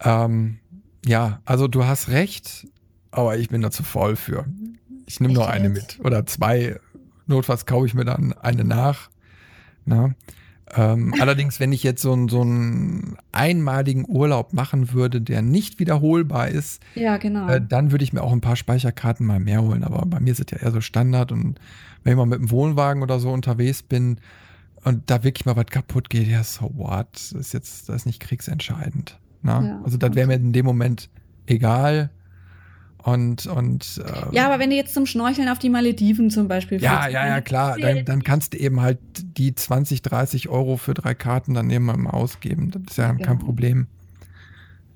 Ähm, ja, also du hast recht, aber ich bin da zu faul für. Ich nehme nur eine mit oder zwei. Notfalls kaufe ich mir dann eine nach. Na? Ähm, allerdings, wenn ich jetzt so, einen- so einen einmaligen Urlaub machen würde, der nicht wiederholbar ist, Ja, genau. äh, dann würde ich mir auch ein paar Speicherkarten mal mehr holen. Aber bei mir ist es ja eher so Standard. Und wenn ich mal mit dem Wohnwagen oder so unterwegs bin und da wirklich mal was kaputt geht, ja, so what? Das ist jetzt, das ist nicht kriegsentscheidend. Na? Ja, also das wäre mir in dem Moment egal. Und, und äh, Ja, aber wenn du jetzt zum Schnorcheln auf die Malediven zum Beispiel ja, ja, ja, klar. Dann, dann kannst du eben halt die 20, 30 Euro für drei Karten dann eben mal ausgeben. Das ist ja kein Genau. Problem.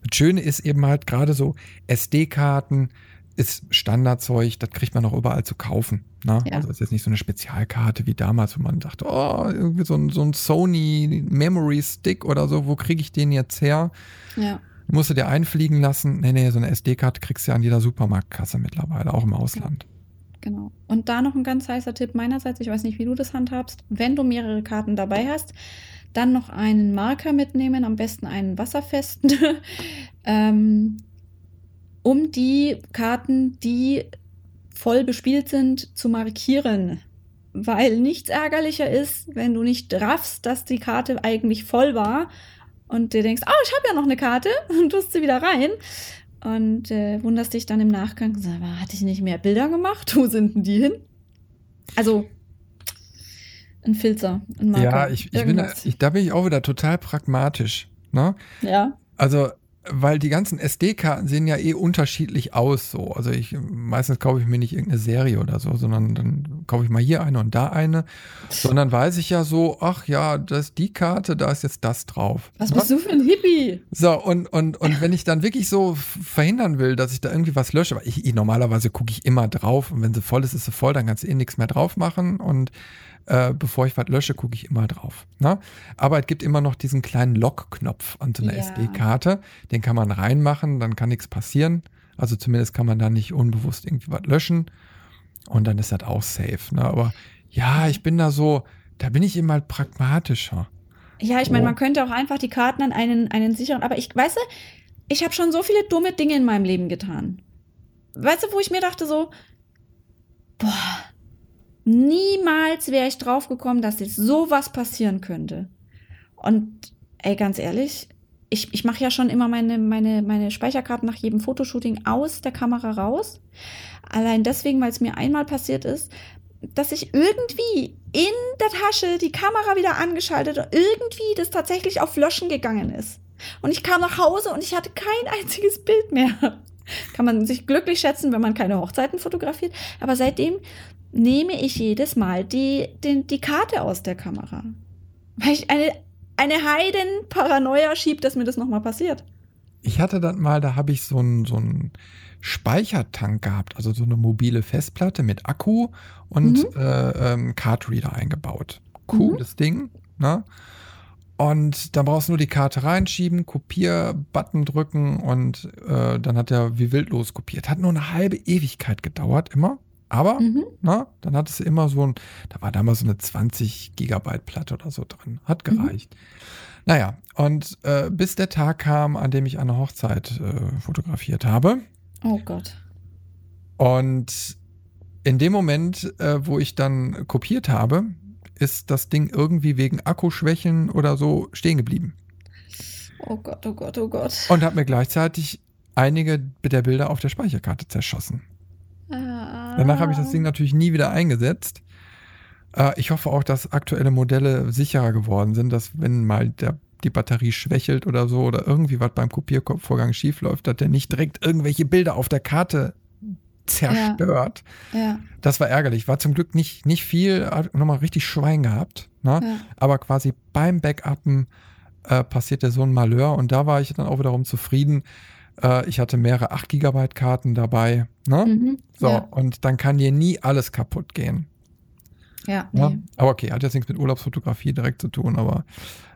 Das Schöne ist eben halt gerade so SD-Karten ist Standardzeug, das kriegt man auch überall zu kaufen. Ne? Ja. Also ist jetzt nicht so eine Spezialkarte wie damals, wo man dachte, oh, irgendwie so ein, so ein Sony Memory Stick oder so, wo kriege ich den jetzt her? Ja, Musst du dir einfliegen lassen? Nee, nee, so eine SD-Karte kriegst du ja an jeder Supermarktkasse mittlerweile, auch im Ausland. genau. Und da noch ein ganz heißer Tipp meinerseits, ich weiß nicht, wie du das handhabst, wenn du mehrere Karten dabei hast, dann noch einen Marker mitnehmen, am besten einen wasserfesten, ähm, um die Karten, die voll bespielt sind, zu markieren. Weil nichts ärgerlicher ist, wenn du nicht raffst, dass die Karte eigentlich voll war und dir denkst, oh, ich habe ja noch eine Karte und tust sie wieder rein und äh, wunderst dich dann im Nachgang, sag mal, hatte ich nicht mehr Bilder gemacht? Wo sind denn die hin? Also ein Filter, ein Marker. Ja, ich, ich bin da, ich, da bin ich auch wieder total pragmatisch. Ne? Ja. Also weil die ganzen SD-Karten sehen ja eh unterschiedlich aus so. Also ich meistens kaufe ich mir nicht irgendeine Serie oder so, sondern dann kaufe ich mal hier eine und da eine. Sondern weiß ich ja so, ach ja, das ist die Karte, da ist jetzt das drauf. Was bist du für ein Hippie? So, und, und, und wenn ich dann wirklich so verhindern will, dass ich da irgendwie was lösche, weil ich, ich normalerweise gucke ich immer drauf und wenn sie voll ist, ist sie voll, dann kannst du eh nichts mehr drauf machen und äh, bevor ich was lösche, gucke ich immer drauf. Ne? Aber es gibt immer noch diesen kleinen Lock-Knopf an so einer ja. SD-Karte. Den kann man reinmachen, dann kann nichts passieren. Also zumindest kann man da nicht unbewusst irgendwie was löschen. Und dann ist das auch safe. Ne? Aber ja, ich bin da so, da bin ich immer pragmatischer. Ja, ich meine, man könnte auch einfach die Karten an einen, einen sicheren, aber ich, weißt du, ich habe schon so viele dumme Dinge in meinem Leben getan. Weißt du, wo ich mir dachte so, boah, Niemals wäre ich drauf gekommen, dass jetzt sowas passieren könnte. Und ey, ganz ehrlich, ich, ich mache ja schon immer meine, meine, meine Speicherkarten nach jedem Fotoshooting aus der Kamera raus. Allein deswegen, weil es mir einmal passiert ist, dass ich irgendwie in der Tasche die Kamera wieder angeschaltet und irgendwie das tatsächlich auf Löschen gegangen ist. Und ich kam nach Hause und ich hatte kein einziges Bild mehr. Kann man sich glücklich schätzen, wenn man keine Hochzeiten fotografiert. Aber seitdem nehme ich jedes Mal die, die, die Karte aus der Kamera. Weil ich eine, eine Heiden-Paranoia schiebe, dass mir das nochmal passiert. Ich hatte dann mal, da habe ich so einen so Speichertank gehabt, also so eine mobile Festplatte mit Akku und mhm. äh, ähm, Cardreader eingebaut. Cooles mhm. Ding, ne? Und da brauchst du nur die Karte reinschieben, Kopier-Button drücken und äh, dann hat er wie wild loskopiert. Hat nur eine halbe Ewigkeit gedauert, immer. Aber, mhm. na, dann hat es immer so ein, da war damals so eine 20 Gigabyte Platte oder so drin. Hat mhm. gereicht. Mhm. Naja, und äh, bis der Tag kam, an dem ich eine Hochzeit äh, fotografiert habe. Oh Gott. Und in dem Moment, äh, wo ich dann kopiert habe, ist das Ding irgendwie wegen Akkuschwächen oder so stehen geblieben. Oh Gott, oh Gott, oh Gott. Und hat mir gleichzeitig einige der Bilder auf der Speicherkarte zerschossen. Danach habe ich das Ding natürlich nie wieder eingesetzt. Äh, ich hoffe auch, dass aktuelle Modelle sicherer geworden sind, dass wenn mal der, die Batterie schwächelt oder so oder irgendwie was beim Kopiervorgang schief läuft, dass der nicht direkt irgendwelche Bilder auf der Karte zerstört. Ja. ja. Das war ärgerlich. War zum Glück nicht, nicht viel, hat nochmal richtig Schwein gehabt. Ne? Ja. Aber quasi beim Backuppen äh, passierte so ein Malheur und da war ich dann auch wiederum zufrieden, äh, ich hatte mehrere 8 GB Karten dabei. Ne? Mhm, so, ja. und dann kann dir nie alles kaputt gehen. Ja, nee. ja. Aber okay, hat jetzt nichts mit Urlaubsfotografie direkt zu tun, aber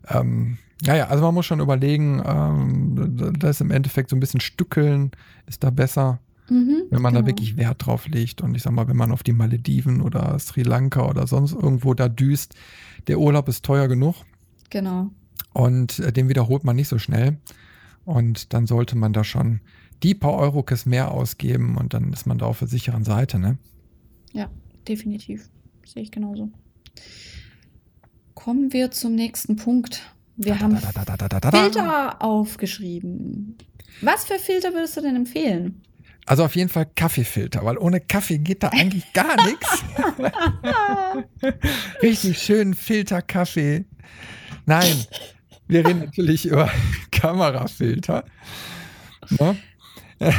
ähm, naja, also man muss schon überlegen, ähm, das im Endeffekt so ein bisschen stückeln ist da besser, mhm, wenn man genau. da wirklich Wert drauf legt. Und ich sag mal, wenn man auf die Malediven oder Sri Lanka oder sonst irgendwo da düst, der Urlaub ist teuer genug. Genau. Und äh, den wiederholt man nicht so schnell. Und dann sollte man da schon die paar Eurokes mehr ausgeben und dann ist man da auf der sicheren Seite, ne? Ja, definitiv. Sehe ich genauso. Kommen wir zum nächsten Punkt. Wir da, haben da, da, Filter aufgeschrieben. Was für Filter würdest du denn empfehlen? Also auf jeden Fall Kaffeefilter, weil ohne Kaffee geht da eigentlich gar nichts. Richtig schön Filterkaffee. Nein, wir reden natürlich über Kamerafilter. Ne?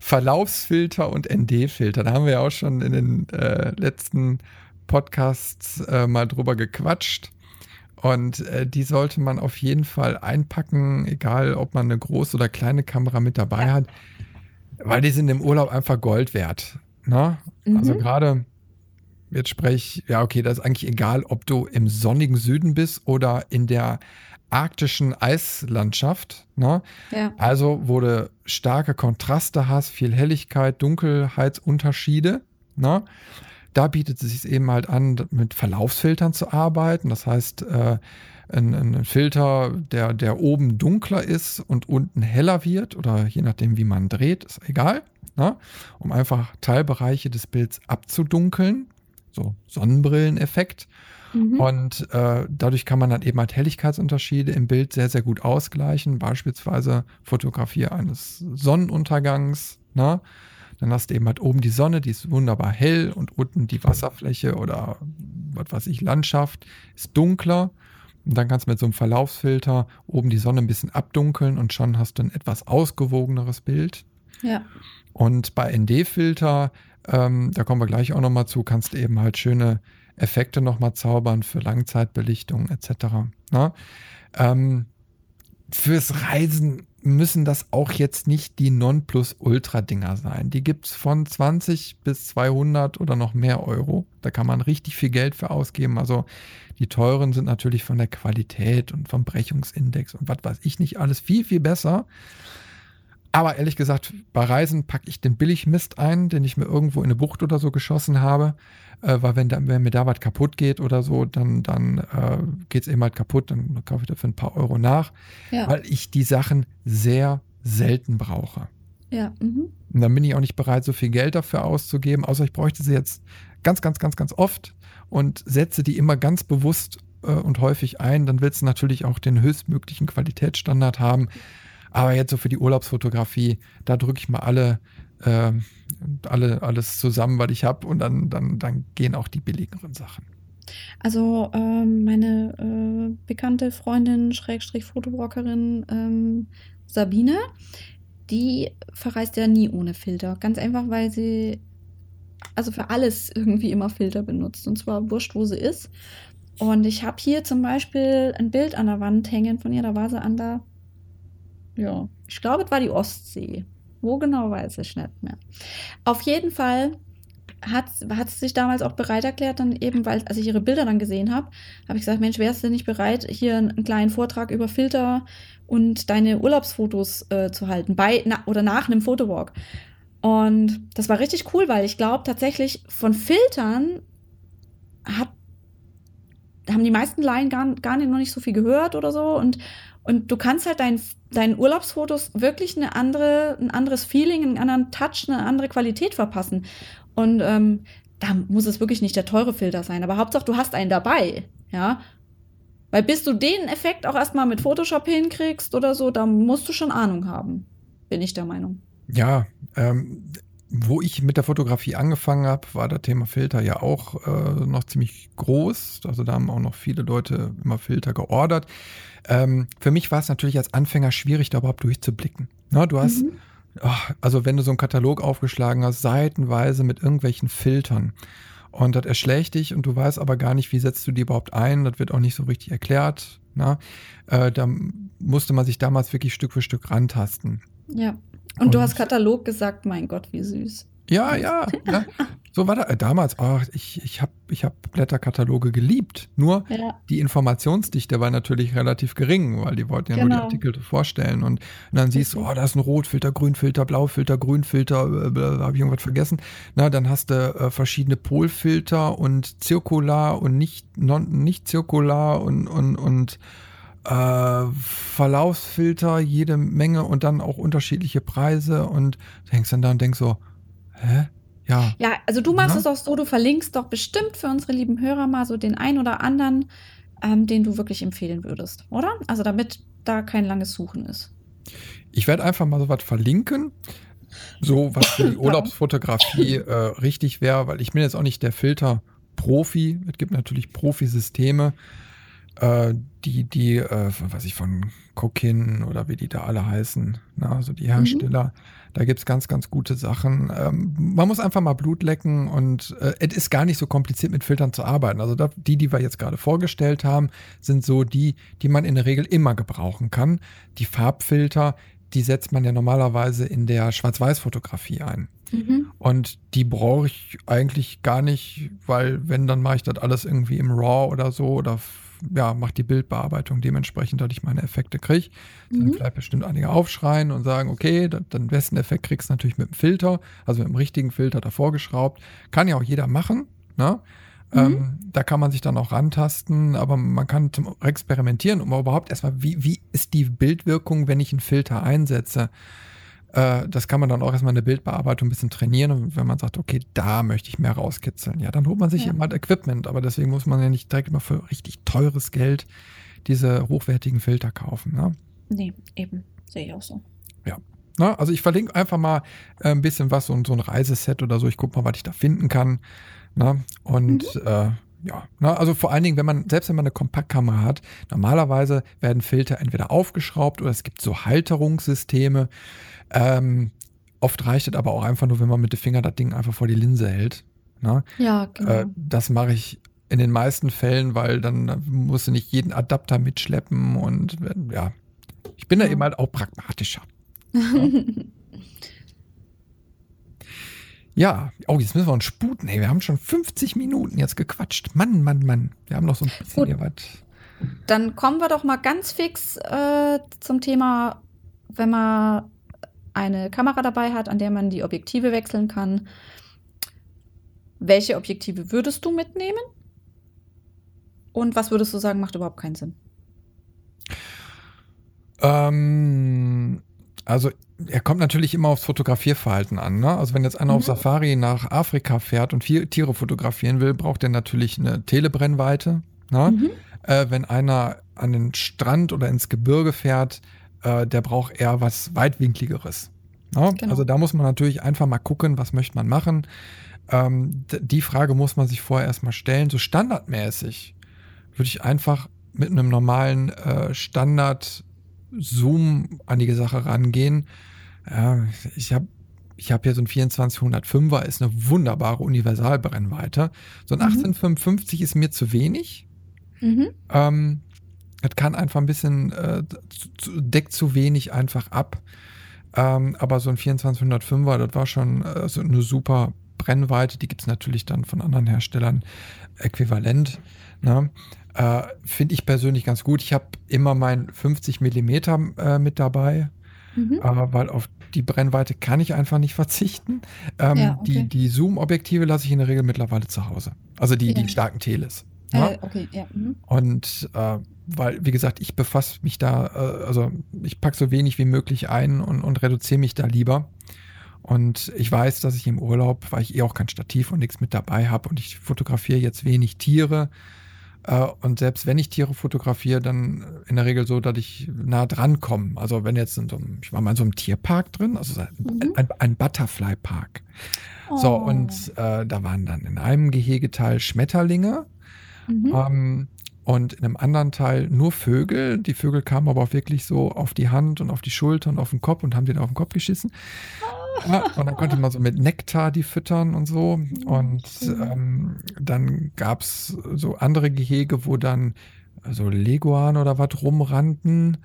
Verlaufsfilter und ND-Filter. Da haben wir ja auch schon in den äh, letzten Podcasts äh, mal drüber gequatscht. Und äh, die sollte man auf jeden Fall einpacken, egal ob man eine große oder kleine Kamera mit dabei hat, weil die sind im Urlaub einfach Gold wert. Ne? Mhm. Also gerade, jetzt spreche ich, ja okay, das ist eigentlich egal, ob du im sonnigen Süden bist oder in der arktischen Eislandschaft. Ne? Ja. Also, wo du starke Kontraste hast, viel Helligkeit, Dunkelheitsunterschiede. Ne? Da bietet es sich eben halt an, mit Verlaufsfiltern zu arbeiten. Das heißt, äh, ein, ein Filter, der, der oben dunkler ist und unten heller wird oder je nachdem, wie man dreht, ist egal, ne? um einfach Teilbereiche des Bilds abzudunkeln, so Sonnenbrilleneffekt. Mhm. Und äh, dadurch kann man dann eben halt Helligkeitsunterschiede im Bild sehr, sehr gut ausgleichen. Beispielsweise Fotografie eines Sonnenuntergangs. Ne? Dann hast du eben halt oben die Sonne, die ist wunderbar hell und unten die Wasserfläche oder was weiß ich, Landschaft ist dunkler. Und dann kannst du mit so einem Verlaufsfilter oben die Sonne ein bisschen abdunkeln und schon hast du ein etwas ausgewogeneres Bild. Ja. Und bei ND-Filter, ähm, da kommen wir gleich auch nochmal zu, kannst du eben halt schöne Effekte nochmal zaubern für Langzeitbelichtung etc. Na? Ähm, fürs Reisen müssen das auch jetzt nicht die Nonplusultra-Dinger sein. Die gibt es von 20 bis 200 oder noch mehr Euro. Da kann man richtig viel Geld für ausgeben. Also die teuren sind natürlich von der Qualität und vom Brechungsindex und was weiß ich nicht alles viel, viel besser. Aber ehrlich gesagt, bei Reisen packe ich den Billigmist ein, den ich mir irgendwo in eine Bucht oder so geschossen habe. Äh, weil wenn, da, wenn mir da was kaputt geht oder so, dann, dann äh, geht es eben halt kaputt, dann kaufe ich dafür ein paar Euro nach. Ja. Weil ich die Sachen sehr selten brauche. Ja. Mhm. Und dann bin ich auch nicht bereit, so viel Geld dafür auszugeben, außer ich bräuchte sie jetzt ganz, ganz, ganz, ganz oft und setze die immer ganz bewusst äh, und häufig ein. Dann willst du natürlich auch den höchstmöglichen Qualitätsstandard haben. Aber jetzt so für die Urlaubsfotografie, da drücke ich mal alle, äh, alle, alles zusammen, was ich habe und dann, dann, dann gehen auch die billigeren Sachen. Also ähm, meine äh, bekannte Freundin, Schrägstrich Fotobrockerin ähm, Sabine, die verreist ja nie ohne Filter. Ganz einfach, weil sie also für alles irgendwie immer Filter benutzt. Und zwar wurscht, wo sie ist. Und ich habe hier zum Beispiel ein Bild an der Wand hängen von ihr, da war sie an der ja, ich glaube, es war die Ostsee. Wo genau weiß ich nicht mehr. Auf jeden Fall hat, hat sie sich damals auch bereit erklärt, dann eben, weil, als ich ihre Bilder dann gesehen habe, habe ich gesagt, Mensch, wärst du nicht bereit, hier einen, kleinen Vortrag über Filter und deine Urlaubsfotos äh, zu halten, bei na, oder nach einem Fotowalk. Und das war richtig cool, weil ich glaube tatsächlich von Filtern hat, haben die meisten Laien gar, gar nicht, noch nicht so viel gehört oder so. Und, und du kannst halt dein, deinen Urlaubsfotos wirklich eine andere, ein anderes Feeling, einen anderen Touch, eine andere Qualität verpassen. Und ähm, da muss es wirklich nicht der teure Filter sein. Aber Hauptsache, du hast einen dabei. Ja. Weil bis du den Effekt auch erstmal mit Photoshop hinkriegst oder so, da musst du schon Ahnung haben. Bin ich der Meinung. Ja, ähm, wo ich mit der Fotografie angefangen habe, war das Thema Filter ja auch äh, noch ziemlich groß. Also da haben auch noch viele Leute immer Filter geordert. Ähm, für mich war es natürlich als Anfänger schwierig, da überhaupt durchzublicken. Na, du hast, mhm. oh, also wenn du so einen Katalog aufgeschlagen hast, seitenweise mit irgendwelchen Filtern. Und das erschlägt dich und du weißt aber gar nicht, wie setzt du die überhaupt ein. Das wird auch nicht so richtig erklärt. Na? Äh, da musste man sich damals wirklich Stück für Stück rantasten. Ja. Und, und du hast Katalog gesagt, mein Gott, wie süß. Ja, ja. ja. So war das äh, damals. Oh, ich ich habe ich hab Blätterkataloge geliebt. Nur ja. die Informationsdichte war natürlich relativ gering, weil die wollten ja genau. nur die genau. Artikel vorstellen. Und, und dann siehst du, oh, da ist ein Rotfilter, Grünfilter, Blaufilter, Grünfilter, äh, habe ich irgendwas vergessen. Na, dann hast du äh, verschiedene Polfilter und zirkular und nicht, non, nicht zirkular und, und, und äh, Verlaufsfilter, jede Menge und dann auch unterschiedliche Preise. Und du hängst dann da und denkst so, hä? Ja. Ja, also du machst ja. es auch so, du verlinkst doch bestimmt für unsere lieben Hörer mal so den ein oder anderen, ähm, den du wirklich empfehlen würdest, oder? Also damit da kein langes Suchen ist. Ich werde einfach mal so was verlinken. So, was für die Urlaubsfotografie äh, richtig wäre, weil ich bin jetzt auch nicht der Filter-Profi. Es gibt natürlich Profisysteme, äh, die, die, äh, was ich von Kokin oder wie die da alle heißen, na, also die Hersteller. Mhm. Da gibt's ganz, ganz gute Sachen. Ähm, man muss einfach mal Blut lecken und äh, es ist gar nicht so kompliziert mit Filtern zu arbeiten. Also da, die, die wir jetzt gerade vorgestellt haben, sind so die, die man in der Regel immer gebrauchen kann. Die Farbfilter, die setzt man ja normalerweise in der Schwarz-Weiß-Fotografie ein. Mhm. Und die brauche ich eigentlich gar nicht, weil wenn, dann mache ich das alles irgendwie im RAW oder so oder ja, macht die Bildbearbeitung dementsprechend, dass ich meine Effekte kriege. Mhm. Dann vielleicht bestimmt einige aufschreien und sagen, okay, dann, den besten Effekt kriegst du natürlich mit dem Filter, also mit dem richtigen Filter davor geschraubt. Kann ja auch jeder machen, ne? Mhm. Ähm, da kann man sich dann auch rantasten, aber man kann zum experimentieren, um überhaupt erstmal, wie, wie ist die Bildwirkung, wenn ich einen Filter einsetze? Äh, das kann man dann auch erstmal in der Bildbearbeitung ein bisschen trainieren. Und wenn man sagt, okay, da möchte ich mehr rauskitzeln, ja, dann holt man sich ja. eben halt Equipment. Aber deswegen muss man ja nicht direkt immer für richtig teures Geld diese hochwertigen Filter kaufen. Ne? Nee, eben. Sehe ich auch so. Ja. Na, also ich verlinke einfach mal äh, ein bisschen was, so, so ein Reiseset oder so. Ich gucke mal, was ich da finden kann. Na? Und mhm. äh, ja, na, also vor allen Dingen, wenn man, selbst wenn man eine Kompaktkamera hat, normalerweise werden Filter entweder aufgeschraubt oder es gibt so Halterungssysteme. Ähm, oft reicht es aber auch einfach nur, wenn man mit dem Finger das Ding einfach vor die Linse hält. Na? Ja, genau. Äh, das mache ich in den meisten Fällen, weil dann musst du nicht jeden Adapter mitschleppen und ja, ich bin ja. da eben halt auch pragmatischer. ja, oh, jetzt müssen wir uns sputen. Ey, wir haben schon 50 Minuten jetzt gequatscht. Mann, Mann, Mann. Wir haben noch so ein bisschen Gut. hier was. Dann kommen wir doch mal ganz fix äh, zum Thema, wenn man eine Kamera dabei hat, an der man die Objektive wechseln kann. Welche Objektive würdest du mitnehmen? Und was würdest du sagen, macht überhaupt keinen Sinn? Ähm, also er kommt natürlich immer aufs Fotografierverhalten an. Ne? Also wenn jetzt einer mhm. auf Safari nach Afrika fährt und vier Tiere fotografieren will, braucht er natürlich eine Telebrennweite. Ne? Mhm. Äh, wenn einer an den Strand oder ins Gebirge fährt, äh, der braucht eher was weitwinkligeres. Ne? Genau. Also da muss man natürlich einfach mal gucken, was möchte man machen. Ähm, die Frage muss man sich vorher erstmal stellen. So standardmäßig würde ich einfach mit einem normalen äh, Standard Zoom an die Sache rangehen. Ja, ich habe ich habe hier so ein 2405er, ist eine wunderbare Universalbrennweite. So ein mhm. 1855 ist mir zu wenig. Mhm. Ähm, das kann einfach ein bisschen, äh, deckt zu wenig einfach ab. Ähm, aber so ein 2405er, das war schon äh, so eine super Brennweite. Die gibt es natürlich dann von anderen Herstellern äquivalent. Ne? Äh, Finde ich persönlich ganz gut. Ich habe immer mein 50 Millimeter äh, mit dabei, mhm. äh, weil auf die Brennweite kann ich einfach nicht verzichten. Ähm, ja, okay. Die, die Zoom-Objektive lasse ich in der Regel mittlerweile zu Hause. Also die, ja. die starken Teles. Ja? Äh, okay, ja. Mhm. Und äh, weil, wie gesagt, ich befasse mich da, äh, also ich packe so wenig wie möglich ein und, und reduziere mich da lieber. Und ich weiß, dass ich im Urlaub, weil ich eh auch kein Stativ und nichts mit dabei habe und ich fotografiere jetzt wenig Tiere, und selbst wenn ich Tiere fotografiere, dann in der Regel so, dass ich nah dran komme. Also wenn jetzt in so einem, ich war mal in so einem Tierpark drin, also mhm. ein, ein Butterfly-Park. Oh. So, und äh, da waren dann in einem Gehegeteil Schmetterlinge. Mhm. Ähm, und in einem anderen Teil nur Vögel. Die Vögel kamen aber auch wirklich so auf die Hand und auf die Schulter und auf den Kopf und haben den auf den Kopf geschissen. Ja, und dann konnte man so mit Nektar die füttern und so. Und ähm, dann gab es so andere Gehege, wo dann so Leguan oder was rumrannten.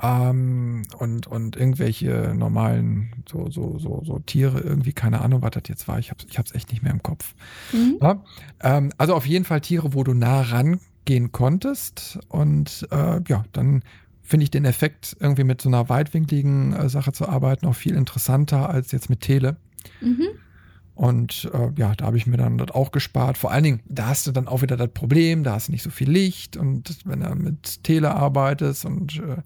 Ähm, und, und irgendwelche normalen so, so, so, so Tiere, irgendwie, keine Ahnung, was das jetzt war. Ich habe es ich echt nicht mehr im Kopf. Mhm. Ja, ähm, also auf jeden Fall Tiere, wo du nah rangehen konntest. Und äh, ja, dann finde ich den Effekt, irgendwie mit so einer weitwinkligen äh, Sache zu arbeiten, auch viel interessanter als jetzt mit Tele. Mhm. Und äh, ja, da habe ich mir dann das auch gespart. Vor allen Dingen, da hast du dann auch wieder das Problem, da hast du nicht so viel Licht und wenn du mit Tele arbeitest und äh,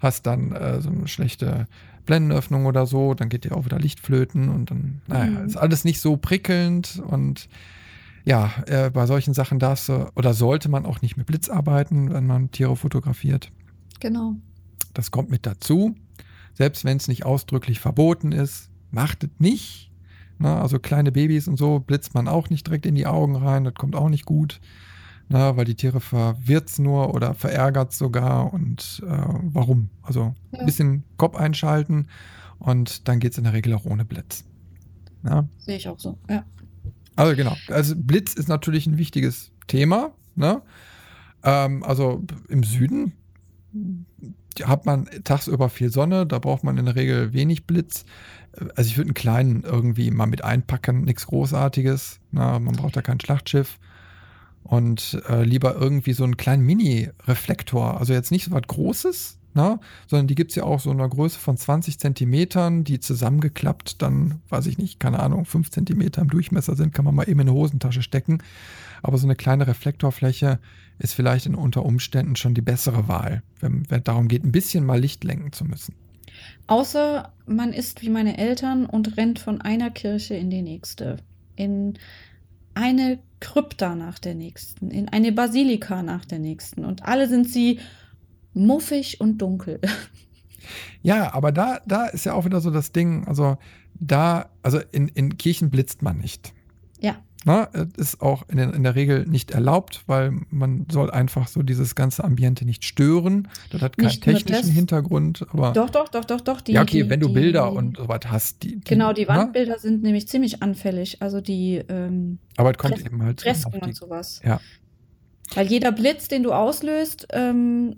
hast dann äh, so eine schlechte Blendenöffnung oder so, dann geht dir auch wieder Licht flöten und dann, naja, mhm. ist alles nicht so prickelnd und ja, äh, bei solchen Sachen darfst du oder sollte man auch nicht mit Blitz arbeiten, wenn man Tiere fotografiert. Genau. Das kommt mit dazu. Selbst wenn es nicht ausdrücklich verboten ist, macht es nicht. Na, also kleine Babys und so blitzt man auch nicht direkt in die Augen rein. Das kommt auch nicht gut. Na, weil die Tiere verwirrt es nur oder verärgert sogar. Und äh, warum? Also ein ja. bisschen Kopf einschalten und dann geht es in der Regel auch ohne Blitz. Sehe ich auch so, ja. Also genau. Also Blitz ist natürlich ein wichtiges Thema. Ne? Ähm, also im Süden hat man tagsüber viel Sonne, da braucht man in der Regel wenig Blitz. Also ich würde einen kleinen irgendwie mal mit einpacken, nichts Großartiges. Na, man braucht da kein Schlachtschiff. Und äh, lieber irgendwie so einen kleinen Mini-Reflektor. Also jetzt nicht so was Großes, ne? sondern die gibt es ja auch so in einer Größe von 20 Zentimetern, die zusammengeklappt dann, weiß ich nicht, keine Ahnung, 5 Zentimeter im Durchmesser sind, kann man mal eben in eine Hosentasche stecken. Aber so eine kleine Reflektorfläche ist vielleicht in unter Umständen schon die bessere Wahl, wenn es darum geht, ein bisschen mal Licht lenken zu müssen. Außer man ist wie meine Eltern und rennt von einer Kirche in die nächste. In eine Krypta nach der nächsten, in eine Basilika nach der nächsten. Und alle sind sie muffig und dunkel. Ja, aber da, da ist ja auch wieder so das Ding, also da, also in, in Kirchen blitzt man nicht. Na, ist auch in, in, der Regel nicht erlaubt, weil man soll einfach so dieses ganze Ambiente nicht stören. Das hat keinen nicht technischen Hintergrund. Aber doch, doch, doch, doch, doch. Die, ja, okay, die, wenn du die, Bilder und sowas hast. Die, genau, die Wandbilder na? sind nämlich ziemlich anfällig. Also die ähm, Aber es kommt eben halt Fresken und sowas. Ja. Weil jeder Blitz, den du auslöst, ähm,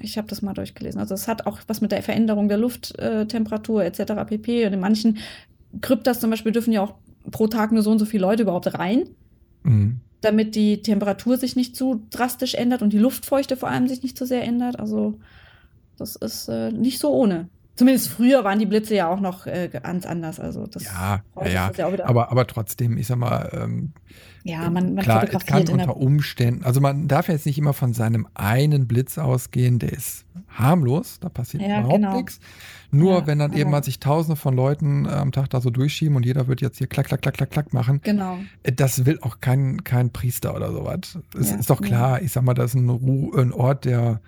ich habe das mal durchgelesen. Also es hat auch was mit der Veränderung der Lufttemperatur etc. pp. Und in manchen Kryptas zum Beispiel dürfen ja auch pro Tag nur so und so viele Leute überhaupt rein, mhm. damit die Temperatur sich nicht zu drastisch ändert und die Luftfeuchte vor allem sich nicht zu sehr ändert. Also das ist äh, nicht so ohne. Zumindest früher waren die Blitze ja auch noch äh, ganz anders. Also das ja, ja, ja. aber, aber trotzdem, ich sag mal, ähm, ja, man, man klar, es kann unter Umständen, also man darf jetzt nicht immer von seinem einen Blitz ausgehen, der ist harmlos, da passiert ja, überhaupt genau. nichts. Nur ja, wenn dann eben mal sich tausende von Leuten äh, am Tag da so durchschieben und jeder wird jetzt hier klack, klack, klack, klack, klack machen. Genau. Äh, das will auch kein, kein Priester oder sowas. Es ist doch klar, ich sag mal, das ist ein, Ru ein Ort der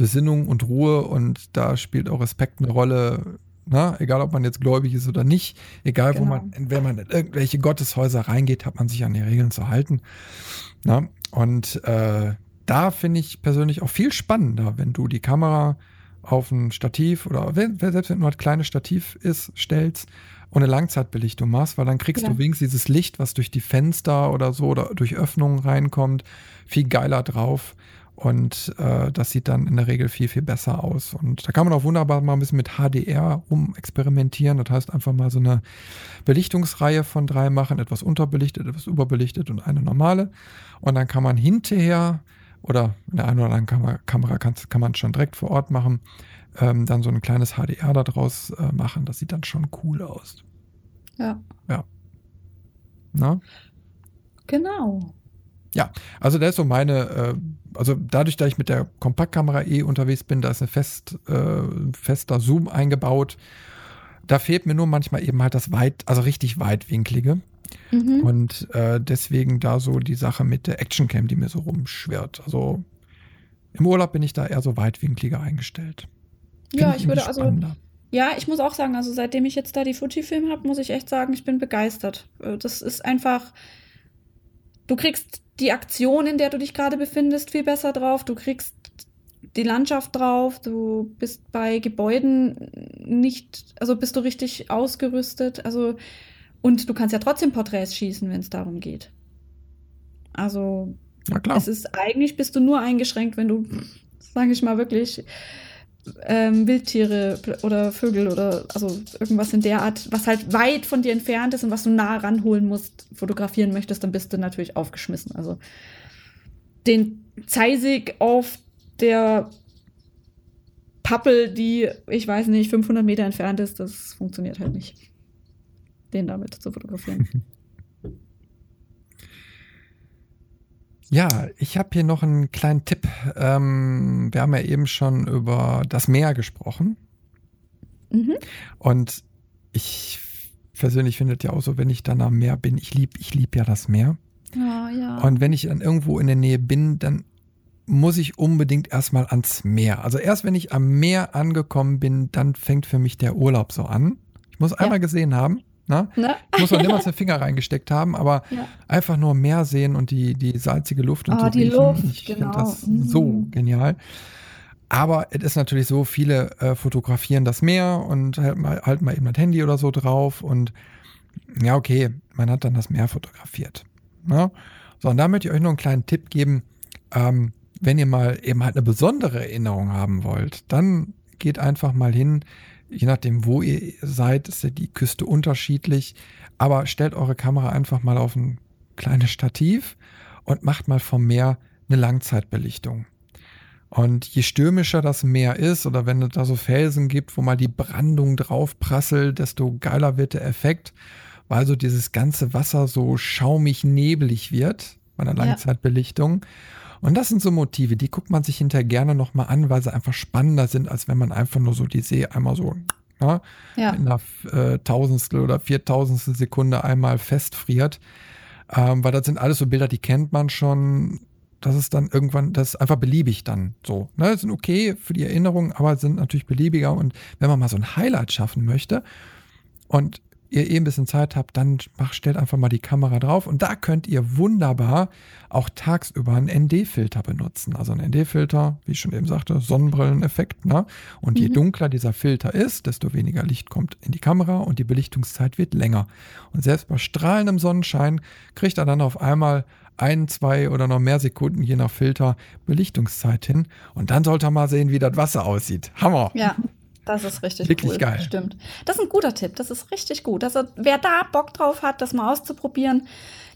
Besinnung und Ruhe und da spielt auch Respekt eine Rolle. Na, ne? egal ob man jetzt gläubig ist oder nicht, egal genau. wo man, wenn man in irgendwelche Gotteshäuser reingeht, hat man sich an die Regeln zu halten. Na? Ne? Und äh, da finde ich persönlich auch viel spannender, wenn du die Kamera auf ein Stativ oder wenn, selbst wenn nur ein kleines Stativ ist, stellst und eine Langzeitbelichtung machst, weil dann kriegst ja. du wenigstens dieses Licht, was durch die Fenster oder so oder durch Öffnungen reinkommt, viel geiler drauf. Und äh, das sieht dann in der Regel viel, viel besser aus. Und da kann man auch wunderbar mal ein bisschen mit HDR rumexperimentieren. Das heißt, einfach mal so eine Belichtungsreihe von drei machen, etwas unterbelichtet, etwas überbelichtet und eine normale. Und dann kann man hinterher oder in der einen oder anderen Kamera, Kamera kann, kann man schon direkt vor Ort machen, ähm, dann so ein kleines HDR daraus äh, machen. Das sieht dann schon cool aus. Ja. Ja. Na? Genau. Ja, also das ist so meine, äh, also dadurch, dass ich mit der Kompaktkamera eh unterwegs bin, da ist ein fest, äh, fester Zoom eingebaut. Da fehlt mir nur manchmal eben halt das weit, also richtig weitwinklige. Mhm. Und äh, deswegen da so die Sache mit der Actioncam, die mir so rumschwirrt. Also im Urlaub bin ich da eher so weitwinkliger eingestellt. Find ja, ich, ich würde also. Ja, ich muss auch sagen, also seitdem ich jetzt da die Fujifilm habe, muss ich echt sagen, ich bin begeistert. Äh, das ist einfach, du kriegst die Aktion, in der du dich gerade befindest, viel besser drauf. Du kriegst die Landschaft drauf. Du bist bei Gebäuden nicht, also bist du richtig ausgerüstet. Also und du kannst ja trotzdem Porträts schießen, wenn es darum geht. Also, es ist eigentlich, bist du nur eingeschränkt, wenn du, sage ich mal wirklich, ähm, Wildtiere oder Vögel oder also irgendwas in der Art, was halt weit von dir entfernt ist und was du nah ranholen musst, fotografieren möchtest, dann bist du natürlich aufgeschmissen. Also den Zeisig auf der Pappel, die, ich weiß nicht, 500 Meter entfernt ist, das funktioniert halt nicht den damit zu fotografieren. Ja, ich habe hier noch einen kleinen Tipp. Ähm, wir haben ja eben schon über das Meer gesprochen. Mhm. Und ich persönlich finde es ja auch so, wenn ich dann am Meer bin, ich liebe ich lieb ja das Meer. Ja, ja. Und wenn ich dann irgendwo in der Nähe bin, dann muss ich unbedingt erstmal ans Meer. Also erst wenn ich am Meer angekommen bin, dann fängt für mich der Urlaub so an. Ich muss einmal gesehen haben. Ne? Ne? Muss man niemals den Finger reingesteckt haben, aber ja. einfach nur mehr sehen und die, die salzige Luft und oh, so die riechen. Luft, ich genau. finde das mhm. so genial. Aber es ist natürlich so, viele äh, fotografieren das Meer und halten mal, halt mal eben das Handy oder so drauf und ja, okay, man hat dann das Meer fotografiert. Ne? So, und da möchte ich euch noch einen kleinen Tipp geben. Ähm, wenn ihr mal eben halt eine besondere Erinnerung haben wollt, dann geht einfach mal hin je nachdem, wo ihr seid, ist ja die Küste unterschiedlich. Aber stellt eure Kamera einfach mal auf ein kleines Stativ und macht mal vom Meer eine Langzeitbelichtung. Und je stürmischer das Meer ist oder wenn es da so Felsen gibt, wo mal die Brandung drauf prasselt, desto geiler wird der Effekt, weil so dieses ganze Wasser so schaumig neblig wird bei einer Langzeitbelichtung. Und das sind so Motive, die guckt man sich hinterher gerne nochmal an, weil sie einfach spannender sind, als wenn man einfach nur so die See einmal so ja, Ja. in einer äh, Tausendstel oder Viertausendstel Sekunde einmal festfriert. Ähm, weil das sind alles so Bilder, die kennt man schon. Das ist dann irgendwann, das ist einfach beliebig dann so. Ne? Sind okay für die Erinnerung, aber sind natürlich beliebiger. Und wenn man mal so ein Highlight schaffen möchte und ihr eh ein bisschen Zeit habt, dann mach, stellt einfach mal die Kamera drauf und da könnt ihr wunderbar auch tagsüber einen ND-Filter benutzen. Also ein ND-Filter, wie ich schon eben sagte, Sonnenbrilleneffekt. Ne? Und je Mhm. dunkler dieser Filter ist, desto weniger Licht kommt in die Kamera und die Belichtungszeit wird länger. Und selbst bei strahlendem Sonnenschein kriegt er dann auf einmal ein, zwei oder noch mehr Sekunden, je nach Filter, Belichtungszeit hin. Und dann sollte er mal sehen, wie das Wasser aussieht. Hammer! Ja, das ist richtig Wirklich cool. geil. Stimmt. Das ist ein guter Tipp. Das ist richtig gut. Also, wer da Bock drauf hat, das mal auszuprobieren,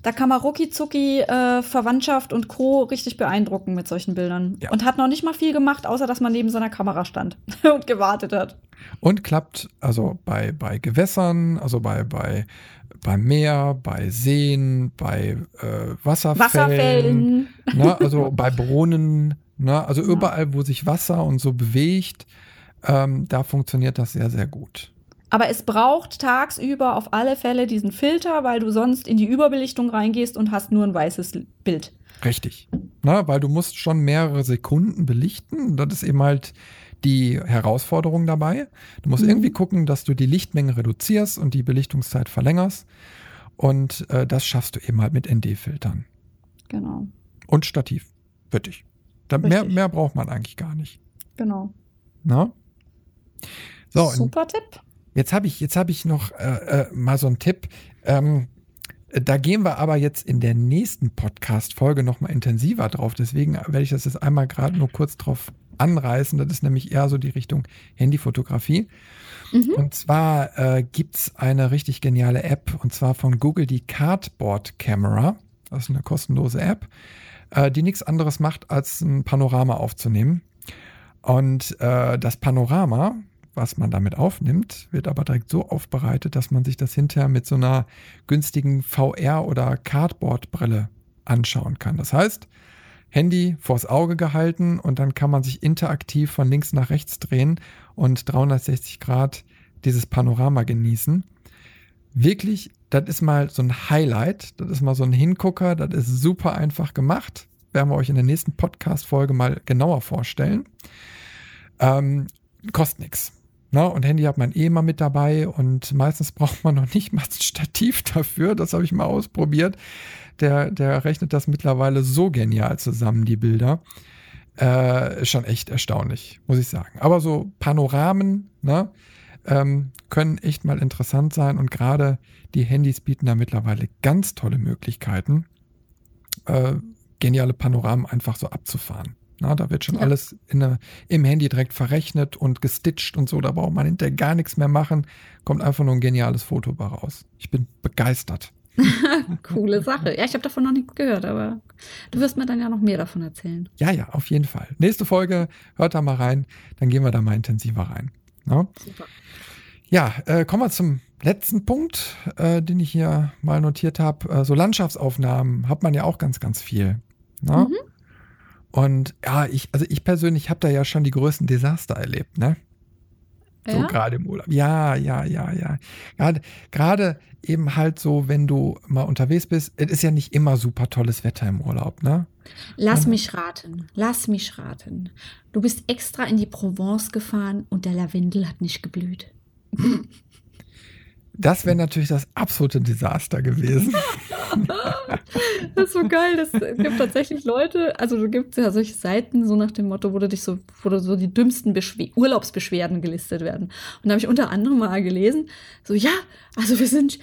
da kann man rucki zucki äh, Verwandtschaft und Co. richtig beeindrucken mit solchen Bildern. Ja. Und hat noch nicht mal viel gemacht, außer dass man neben seiner Kamera stand und gewartet hat. Und klappt also bei, bei Gewässern, also bei, bei, beim Meer, bei Seen, bei äh, Wasserfällen, Wasserfällen. Ne, also bei Brunnen, ne, also Ja. überall, wo sich Wasser und so bewegt, ähm, da funktioniert das sehr, sehr gut. Aber es braucht tagsüber auf alle Fälle diesen Filter, weil du sonst in die Überbelichtung reingehst und hast nur ein weißes Bild. Richtig. Na, weil du musst schon mehrere Sekunden belichten. Das ist eben halt die Herausforderung dabei. Du musst Mhm. irgendwie gucken, dass du die Lichtmenge reduzierst und die Belichtungszeit verlängerst. Und äh, das schaffst du eben halt mit ND-Filtern. Genau, Und Stativ. Dich. Da, mehr, mehr braucht man eigentlich gar nicht. genau. Na? So, Super Tipp. Jetzt habe ich, jetzt habe ich noch äh, äh, mal so einen Tipp. Ähm, da gehen wir aber jetzt in der nächsten Podcast-Folge noch mal intensiver drauf. Deswegen werde ich das jetzt einmal gerade nur kurz drauf anreißen. Das ist nämlich eher so die Richtung Handyfotografie. Mhm. Und zwar äh, gibt es eine richtig geniale App und zwar von Google die Cardboard Camera. Das ist eine kostenlose App, äh, die nichts anderes macht, als ein Panorama aufzunehmen. Und äh, das Panorama, was man damit aufnimmt, wird aber direkt so aufbereitet, dass man sich das hinterher mit so einer günstigen VR- oder Cardboard-Brille anschauen kann. Das heißt, Handy vors Auge gehalten und dann kann man sich interaktiv von links nach rechts drehen und 360 Grad dieses Panorama genießen. Wirklich, das ist mal so ein Highlight, das ist mal so ein Hingucker, das ist super einfach gemacht. Werden wir euch in der nächsten Podcast-Folge mal genauer vorstellen. Ähm, kostet nichts. Ne? Und Handy hat man eh immer mit dabei und meistens braucht man noch nicht mal ein Stativ dafür. Das habe ich mal ausprobiert. Der, der rechnet das mittlerweile so genial zusammen, die Bilder. Äh, ist schon echt erstaunlich, muss ich sagen. Aber so Panoramen ne, ähm, können echt mal interessant sein und gerade die Handys bieten da mittlerweile ganz tolle Möglichkeiten, äh, geniale Panoramen einfach so abzufahren. Na, da wird schon Ja. alles in der, im Handy direkt verrechnet und gestitcht und so. Da braucht man hinterher gar nichts mehr machen. Kommt einfach nur ein geniales Foto bei raus. Ich bin begeistert. Coole Sache. Ja, ich habe davon noch nichts gehört, aber du wirst mir dann ja noch mehr davon erzählen. Ja, ja, auf jeden Fall. Nächste Folge, hört da mal rein, dann gehen wir da mal intensiver rein. Na? Super. Ja, äh, kommen wir zum letzten Punkt, äh, den ich hier mal notiert habe. Äh, so Landschaftsaufnahmen hat man ja auch ganz, ganz viel. Na? Mhm. Und ja, ich, also ich persönlich habe da ja schon die größten Desaster erlebt, ne? So Ja? gerade im Urlaub. Ja, ja, ja, ja. Gerade, gerade eben halt so, wenn du mal unterwegs bist, es ist ja nicht immer super tolles Wetter im Urlaub, ne? Lass Mhm. mich raten. Lass mich raten. Du bist extra in die Provence gefahren und der Lavendel hat nicht geblüht. Das wäre natürlich das absolute Desaster gewesen. Das ist so geil. Das es gibt tatsächlich Leute, also du gibt ja solche Seiten, so nach dem Motto, wo du dich so, wo so die dümmsten Beschw Urlaubsbeschwerden gelistet werden. Und da habe ich unter anderem mal gelesen, so ja, also wir sind,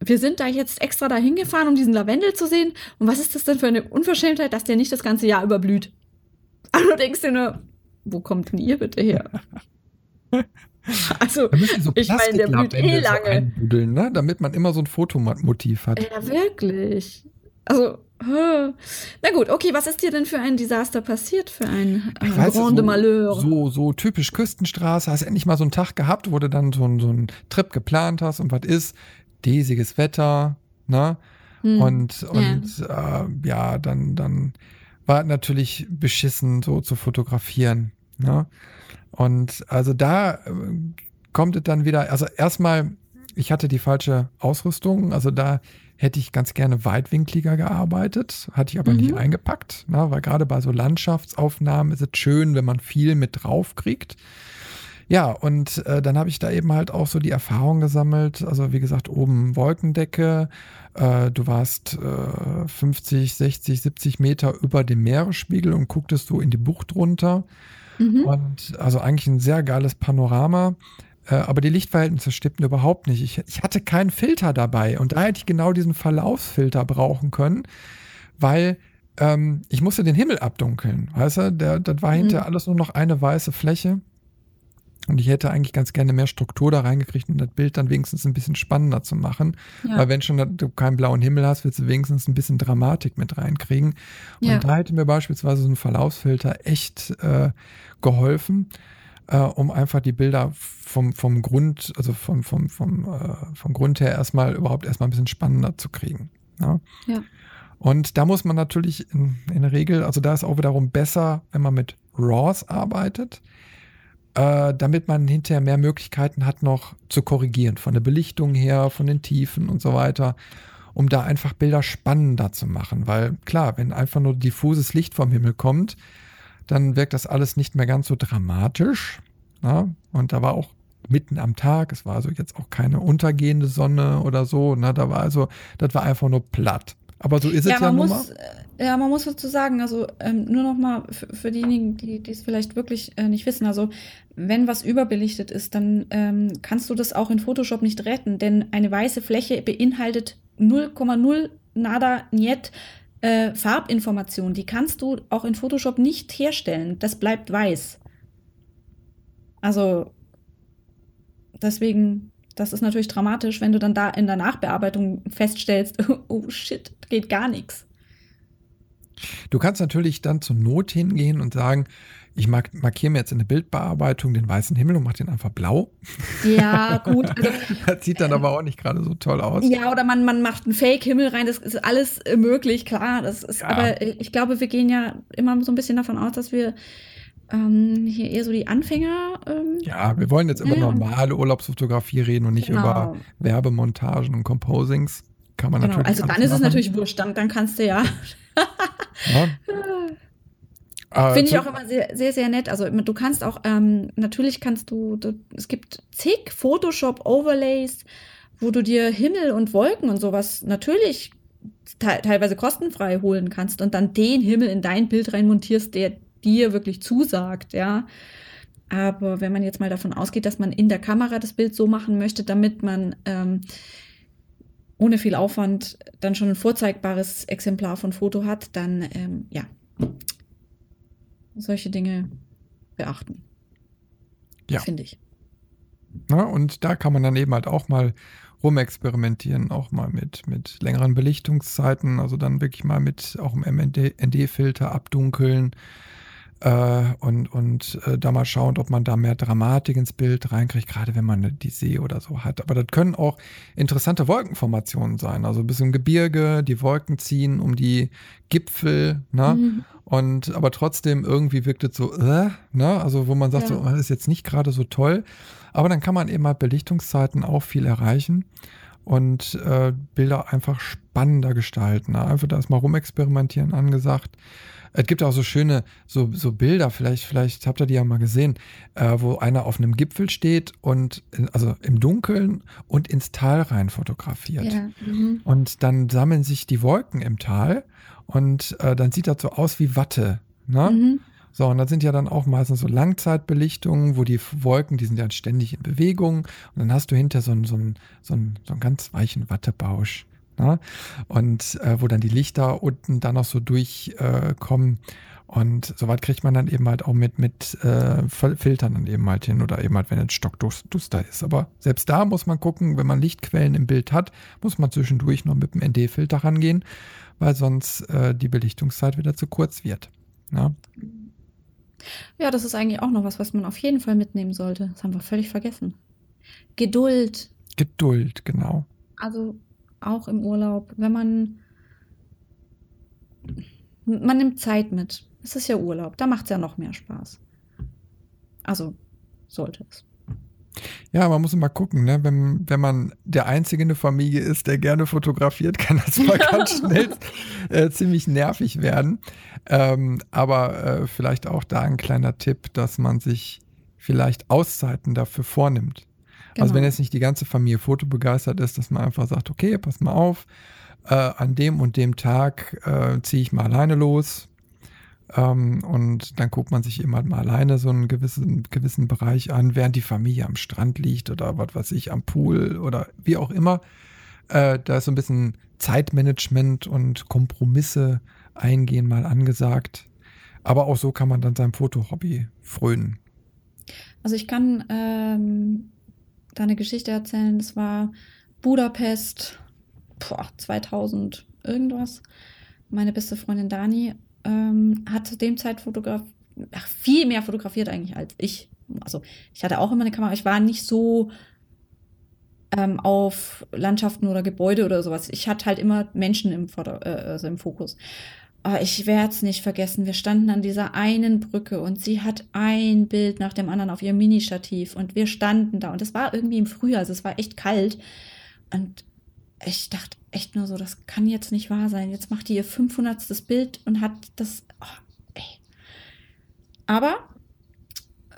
wir sind da jetzt extra dahin gefahren, um diesen Lavendel zu sehen. Und was ist das denn für eine Unverschämtheit, dass der nicht das ganze Jahr überblüht? Und du denkst dir nur, wo kommt denn ihr bitte her? Also, Da müssen so Ich meine, der blüht eh so lange. einbuddeln, ne? damit man immer so ein Fotomotiv hat. ja, wirklich. Also, Na gut, okay, was ist dir denn für ein Desaster passiert, für ein äh, weiß, Grande so, Malheur? So, so typisch Küstenstraße, hast endlich mal so einen Tag gehabt, wo du dann so, einen- so einen Trip geplant hast und was ist, desiges Wetter, ne? Hm. Und, und ja, äh, ja dann, dann war es natürlich beschissen, so zu fotografieren. Ne? Und also da äh, kommt es dann wieder, also erstmal, ich hatte die falsche Ausrüstung, also da hätte ich ganz gerne weitwinkliger gearbeitet, hatte ich aber Mhm. nicht eingepackt, ne? weil gerade bei so Landschaftsaufnahmen ist es schön, wenn man viel mit drauf kriegt. Ja, und äh, dann habe ich da eben halt auch so die Erfahrung gesammelt. Also wie gesagt, oben Wolkendecke, äh, du warst äh, 50, 60, 70 Meter über dem Meeresspiegel und gucktest so in die Bucht runter. Mhm. Und also eigentlich ein sehr geiles Panorama. Äh, aber die Lichtverhältnisse stimmten überhaupt nicht. Ich, ich hatte keinen Filter dabei. Und da hätte ich genau diesen Verlaufsfilter brauchen können, weil ähm, ich musste den Himmel abdunkeln. Weißt du, der, das war Mhm. hinterher alles nur noch eine weiße Fläche. Und ich hätte eigentlich ganz gerne mehr Struktur da reingekriegt, um das Bild dann wenigstens ein bisschen spannender zu machen. Ja. Weil wenn schon du keinen blauen Himmel hast, willst du wenigstens ein bisschen Dramatik mit reinkriegen. Und Ja. da hätte mir beispielsweise so ein Verlaufsfilter echt äh, geholfen, äh, um einfach die Bilder vom, vom Grund, also vom, vom, vom, äh, vom Grund her erstmal überhaupt erstmal ein bisschen spannender zu kriegen. Ja. Ja. Und da muss man natürlich in, in der Regel, also da ist auch wiederum besser, wenn man mit RAWs arbeitet, äh, damit man hinterher mehr Möglichkeiten hat, noch zu korrigieren, von der Belichtung her, von den Tiefen und so weiter, um da einfach Bilder spannender zu machen. Weil klar, wenn einfach nur diffuses Licht vom Himmel kommt, dann wirkt das alles nicht mehr ganz so dramatisch. Ja? Und da war auch mitten am Tag, es war also jetzt auch keine untergehende Sonne oder so, ne? da war also, das war einfach nur platt. Aber so ist Ja, es ja man nun muss, mal. äh, ja, man muss dazu sagen, also ähm, nur noch mal für, für diejenigen, die die es vielleicht wirklich äh, nicht wissen, also wenn was überbelichtet ist, dann ähm, kannst du das auch in Photoshop nicht retten, denn eine weiße Fläche beinhaltet 0,0 nada niet äh, Farbinformation. Die kannst du auch in Photoshop nicht herstellen. Das bleibt weiß. Also deswegen, das ist natürlich dramatisch, wenn du dann da in der Nachbearbeitung feststellst, oh shit, geht gar nichts. Du kannst natürlich dann zur Not hingehen und sagen, ich mark markiere mir jetzt in der Bildbearbeitung den weißen Himmel und mache den einfach blau. Ja, gut. Also, Das sieht dann aber auch nicht gerade so toll aus. ja, oder man, man macht einen Fake-Himmel rein, das ist alles möglich, klar. Das ist, Ja. aber äh, ich glaube, wir gehen ja immer so ein bisschen davon aus, dass wir ähm, hier eher so die Anfänger. Ähm, Ja, wir wollen jetzt über normale Urlaubsfotografie reden und nicht Genau. über Werbemontagen und Composings. Kann man genau. natürlich. Also dann ist es machen. natürlich wurscht, dann, dann kannst du ja. Ja. Äh, Finde ich zu- auch immer sehr, sehr, sehr nett. Also du kannst auch, ähm, natürlich kannst du, du, es gibt zig Photoshop-Overlays, wo du dir Himmel und Wolken und sowas natürlich te teilweise kostenfrei holen kannst und dann den Himmel in dein Bild reinmontierst, der dir wirklich zusagt, ja. Aber wenn man jetzt mal davon ausgeht, dass man in der Kamera das Bild so machen möchte, damit man ähm, ohne viel Aufwand dann schon ein vorzeigbares Exemplar von Foto hat, dann ähm, ja, solche Dinge beachten. Ja. Finde ich. Ne? Und da kann man dann eben halt auch mal rumexperimentieren, auch mal mit, mit längeren Belichtungszeiten, also dann wirklich mal mit auch im ND-Filter abdunkeln und, und äh, da mal schauen, ob man da mehr Dramatik ins Bild reinkriegt, gerade wenn man die See oder so hat. Aber das können auch interessante Wolkenformationen sein, also ein bisschen Gebirge, die Wolken ziehen um die Gipfel, ne? Mhm. Und aber trotzdem irgendwie wirkt es so, äh, ne? Also wo man sagt, Ja. so, das ist jetzt nicht gerade so toll. Aber dann kann man eben halt Belichtungszeiten auch viel erreichen und äh, Bilder einfach spannender gestalten. Ne? Einfach da ist mal rumexperimentieren angesagt. Es gibt auch so schöne so, so Bilder, vielleicht, vielleicht habt ihr die ja mal gesehen, äh, wo einer auf einem Gipfel steht und in, also im Dunkeln und ins Tal rein fotografiert. Ja. Mhm. Und dann sammeln sich die Wolken im Tal und äh, dann sieht das so aus wie Watte. Ne? Mhm. So, und das sind ja dann auch meistens so Langzeitbelichtungen, wo die Wolken, die sind ja ständig in Bewegung. Und dann hast du hinter so einen, so einen, so einen, so einen ganz weichen Wattebausch. Ne? Und äh, wo dann die Lichter unten dann noch so durchkommen. Äh, und soweit kriegt man dann eben halt auch mit, mit äh, Filtern dann eben halt hin oder eben halt, wenn es stockduster ist. Aber selbst da muss man gucken, wenn man Lichtquellen im Bild hat, muss man zwischendurch noch mit dem ND-Filter rangehen, weil sonst äh, die Belichtungszeit wieder zu kurz wird. Ja. ja, das ist eigentlich auch noch was, was man auf jeden Fall mitnehmen sollte. Das haben wir völlig vergessen. Geduld. Geduld, genau. Also auch im Urlaub, wenn man man nimmt Zeit mit. Es ist ja Urlaub, da macht es ja noch mehr Spaß. Also sollte es. Ja, man muss immer gucken, ne? wenn, wenn man der Einzige in der Familie ist, der gerne fotografiert, kann das mal ganz schnell äh, ziemlich nervig werden. Ähm, aber äh, vielleicht auch da ein kleiner Tipp, dass man sich vielleicht Auszeiten dafür vornimmt. Also genau. Also wenn jetzt nicht die ganze Familie fotobegeistert ist, dass man einfach sagt, okay, pass mal auf, äh, an dem und dem Tag äh, ziehe ich mal alleine los, ähm, und dann guckt man sich immer mal alleine so einen gewissen, gewissen Bereich an, während die Familie am Strand liegt oder was weiß ich, am Pool oder wie auch immer. Äh, da ist so ein bisschen Zeitmanagement und Kompromisse eingehen mal angesagt. Aber auch so kann man dann seinem Fotohobby frönen. Also ich kann ähm, da eine Geschichte erzählen. Das war Budapest, boah, 2000 irgendwas. Meine beste Freundin Dani ähm, hat zu dem Zeit fotografiert, viel mehr fotografiert eigentlich als ich. Also ich hatte auch immer eine Kamera, ich war nicht so ähm, auf Landschaften oder Gebäude oder sowas. Ich hatte halt immer Menschen im, Vorder äh, also im Fokus. Aber ich werde es nicht vergessen. Wir standen an dieser einen Brücke und sie hat ein Bild nach dem anderen auf ihr Mini-Stativ und wir standen da und es war irgendwie im Frühjahr, also es war echt kalt. Und ich dachte echt nur so, das kann jetzt nicht wahr sein. Jetzt macht die ihr 500. Bild und hat das. Oh, Aber äh,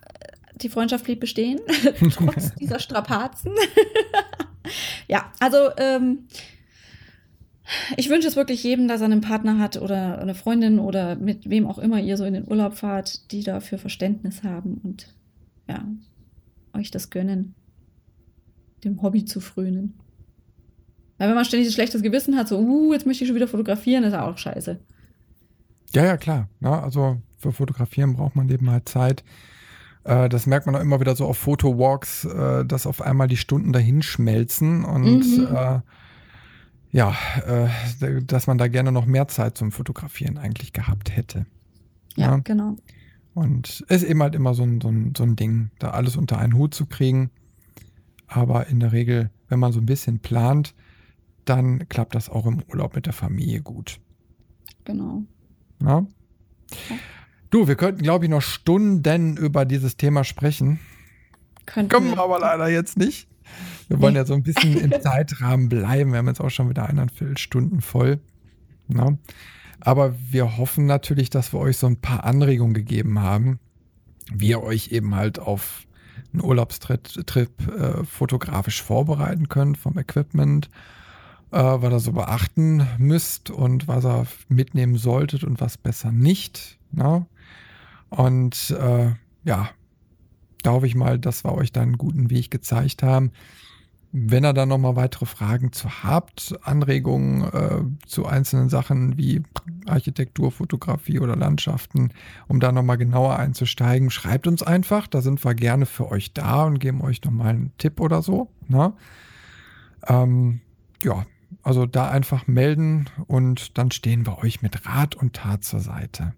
die Freundschaft blieb bestehen, trotz dieser Strapazen. ja, also ähm, ich wünsche es wirklich jedem, dass er einen Partner hat oder eine Freundin oder mit wem auch immer ihr so in den Urlaub fahrt, die dafür Verständnis haben und ja, euch das gönnen, dem Hobby zu frönen. Weil wenn man ständig ein schlechtes Gewissen hat, so, uh, jetzt möchte ich schon wieder fotografieren, ist auch scheiße. Ja, ja, klar. Ja, also für Fotografieren braucht man eben halt Zeit. Äh, das merkt man auch immer wieder so auf Fotowalks, äh, dass auf einmal die Stunden dahin schmelzen und mhm. äh, ja, äh, dass man da gerne noch mehr Zeit zum Fotografieren eigentlich gehabt hätte. Ja, ja. genau. Und es ist eben halt immer so ein, so, ein, so ein Ding, da alles unter einen Hut zu kriegen. Aber in der Regel, wenn man so ein bisschen plant, dann klappt das auch im Urlaub mit der Familie gut. Genau. Ja? ja. Du, wir könnten, glaube ich, noch Stunden über dieses Thema sprechen. Könnten Können wir aber leider jetzt nicht. Wir wollen ja so ein bisschen im Zeitrahmen bleiben. Wir haben jetzt auch schon wieder eineinviertel Stunden voll. Ja? Aber wir hoffen natürlich, dass wir euch so ein paar Anregungen gegeben haben, wie ihr euch eben halt auf einen Urlaubstrip äh, fotografisch vorbereiten könnt vom Equipment äh, was ihr so beachten müsst und was ihr mitnehmen solltet und was besser nicht. Ne? Und äh, ja, da hoffe ich mal, dass wir euch da einen guten Weg gezeigt haben. Wenn ihr da nochmal weitere Fragen zu habt, Anregungen äh, zu einzelnen Sachen wie Architektur, Fotografie oder Landschaften, um da nochmal genauer einzusteigen, schreibt uns einfach. Da sind wir gerne für euch da und geben euch nochmal einen Tipp oder so. Ne? Ähm, ja, also da einfach melden und dann stehen wir euch mit Rat und Tat zur Seite.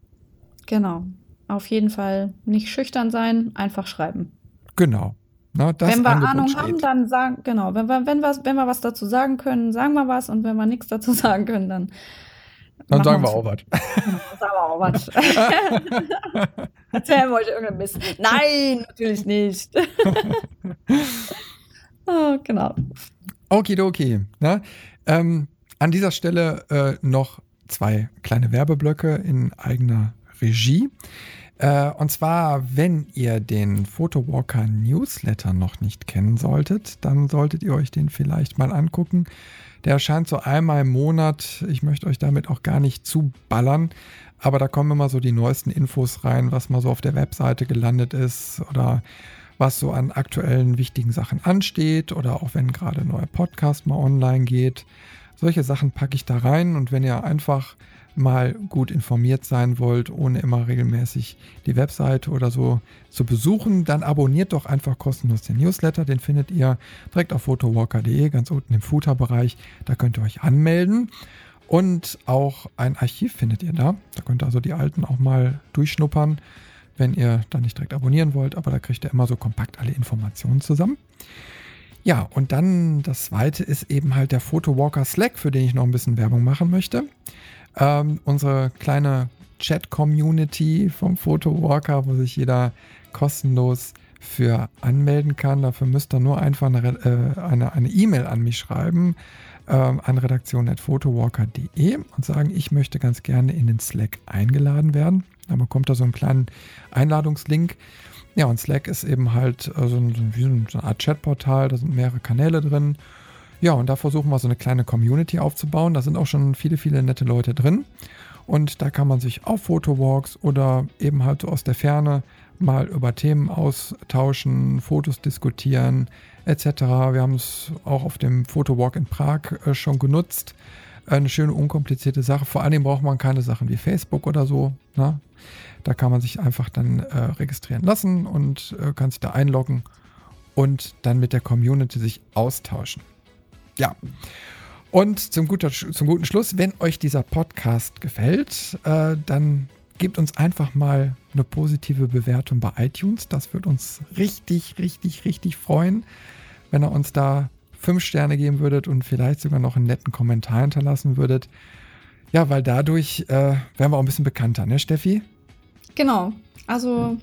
Genau. Auf jeden Fall nicht schüchtern sein, einfach schreiben. Genau. Na, wenn wir Angebot Ahnung steht. haben, dann sagen, genau, wenn wir, wenn, wir, wenn wir was dazu sagen können, sagen wir was und wenn wir nichts dazu sagen können, dann. Dann sagen wir auch was. Genau, sagen wir auch was. Erzählen wir euch irgendeinen Mist. Nein, natürlich nicht. oh, genau. Okidoki. Ne? Ähm, an dieser Stelle äh, noch zwei kleine Werbeblöcke in eigener Regie. Äh, und zwar, wenn ihr den Photowalker Newsletter noch nicht kennen solltet, dann solltet ihr euch den vielleicht mal angucken. Der erscheint so einmal im Monat. Ich möchte euch damit auch gar nicht zuballern, aber da kommen immer so die neuesten Infos rein, was mal so auf der Webseite gelandet ist oder was so an aktuellen wichtigen Sachen ansteht oder auch wenn gerade ein neuer Podcast mal online geht. Solche Sachen packe ich da rein und wenn ihr einfach mal gut informiert sein wollt, ohne immer regelmäßig die Webseite oder so zu besuchen, dann abonniert doch einfach kostenlos den Newsletter. Den findet ihr direkt auf photowalker.de, ganz unten im Footer-Bereich. Da könnt ihr euch anmelden. Und auch ein Archiv findet ihr da. Da könnt ihr also die alten auch mal durchschnuppern, wenn ihr da nicht direkt abonnieren wollt. Aber da kriegt ihr immer so kompakt alle Informationen zusammen. Ja, und dann das zweite ist eben halt der Photowalker Slack, für den ich noch ein bisschen Werbung machen möchte. Ähm, unsere kleine Chat-Community vom Photowalker, wo sich jeder kostenlos für anmelden kann. Dafür müsst ihr nur einfach eine E-Mail äh, eine e an mich schreiben, äh, an redaktion.photowalker.de und sagen, ich möchte ganz gerne in den Slack eingeladen werden. Da bekommt ihr so einen kleinen Einladungslink. Ja, und Slack ist eben halt äh, so, ein, so eine Art Chatportal, da sind mehrere Kanäle drin. Ja, und da versuchen wir so eine kleine Community aufzubauen. Da sind auch schon viele, viele nette Leute drin. Und da kann man sich auf Fotowalks oder eben halt so aus der Ferne mal über Themen austauschen, Fotos diskutieren etc. Wir haben es auch auf dem Fotowalk in Prag äh, schon genutzt. Eine schöne, unkomplizierte Sache. Vor allem braucht man keine Sachen wie Facebook oder so. Ne? Da kann man sich einfach dann äh, registrieren lassen und äh, kann sich da einloggen und dann mit der Community sich austauschen. Ja. Und zum, guter, zum guten Schluss, wenn euch dieser Podcast gefällt, äh, dann gebt uns einfach mal eine positive Bewertung bei iTunes. Das wird uns richtig, richtig, richtig freuen, wenn ihr uns da fünf Sterne geben würdet und vielleicht sogar noch einen netten Kommentar hinterlassen würdet. Ja, weil dadurch äh, werden wir auch ein bisschen bekannter, ne, Steffi? Genau. Also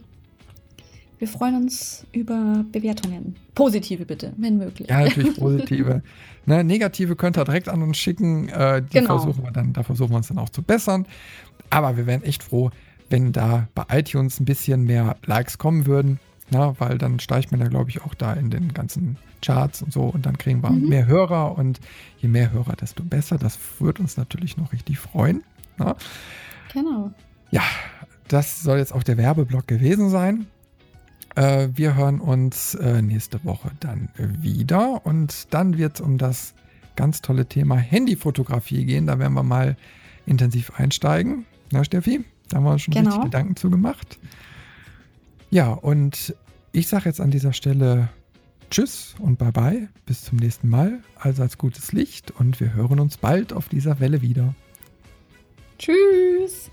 wir freuen uns über Bewertungen. Positive bitte, wenn möglich. Ja, natürlich positive. ne, negative könnt ihr direkt an uns schicken. Äh, die genau. versuchen wir dann, da versuchen wir uns dann auch zu bessern. Aber wir wären echt froh, wenn da bei iTunes ein bisschen mehr Likes kommen würden. Na, weil dann steigt man ja, glaube ich, auch da in den ganzen Charts und so und dann kriegen wir mhm. mehr Hörer und je mehr Hörer, desto besser. Das würde uns natürlich noch richtig freuen. Na? Genau. Ja, das soll jetzt auch der Werbeblock gewesen sein. Äh, wir hören uns äh, nächste Woche dann wieder und dann wird es um das ganz tolle Thema Handyfotografie gehen. Da werden wir mal intensiv einsteigen. Na, Steffi? Da haben wir uns schon genau. richtig Gedanken zu gemacht. Ja, und ich sage jetzt an dieser Stelle Tschüss und Bye-bye. Bis zum nächsten Mal. Allseits gutes Licht und wir hören uns bald auf dieser Welle wieder. Tschüss.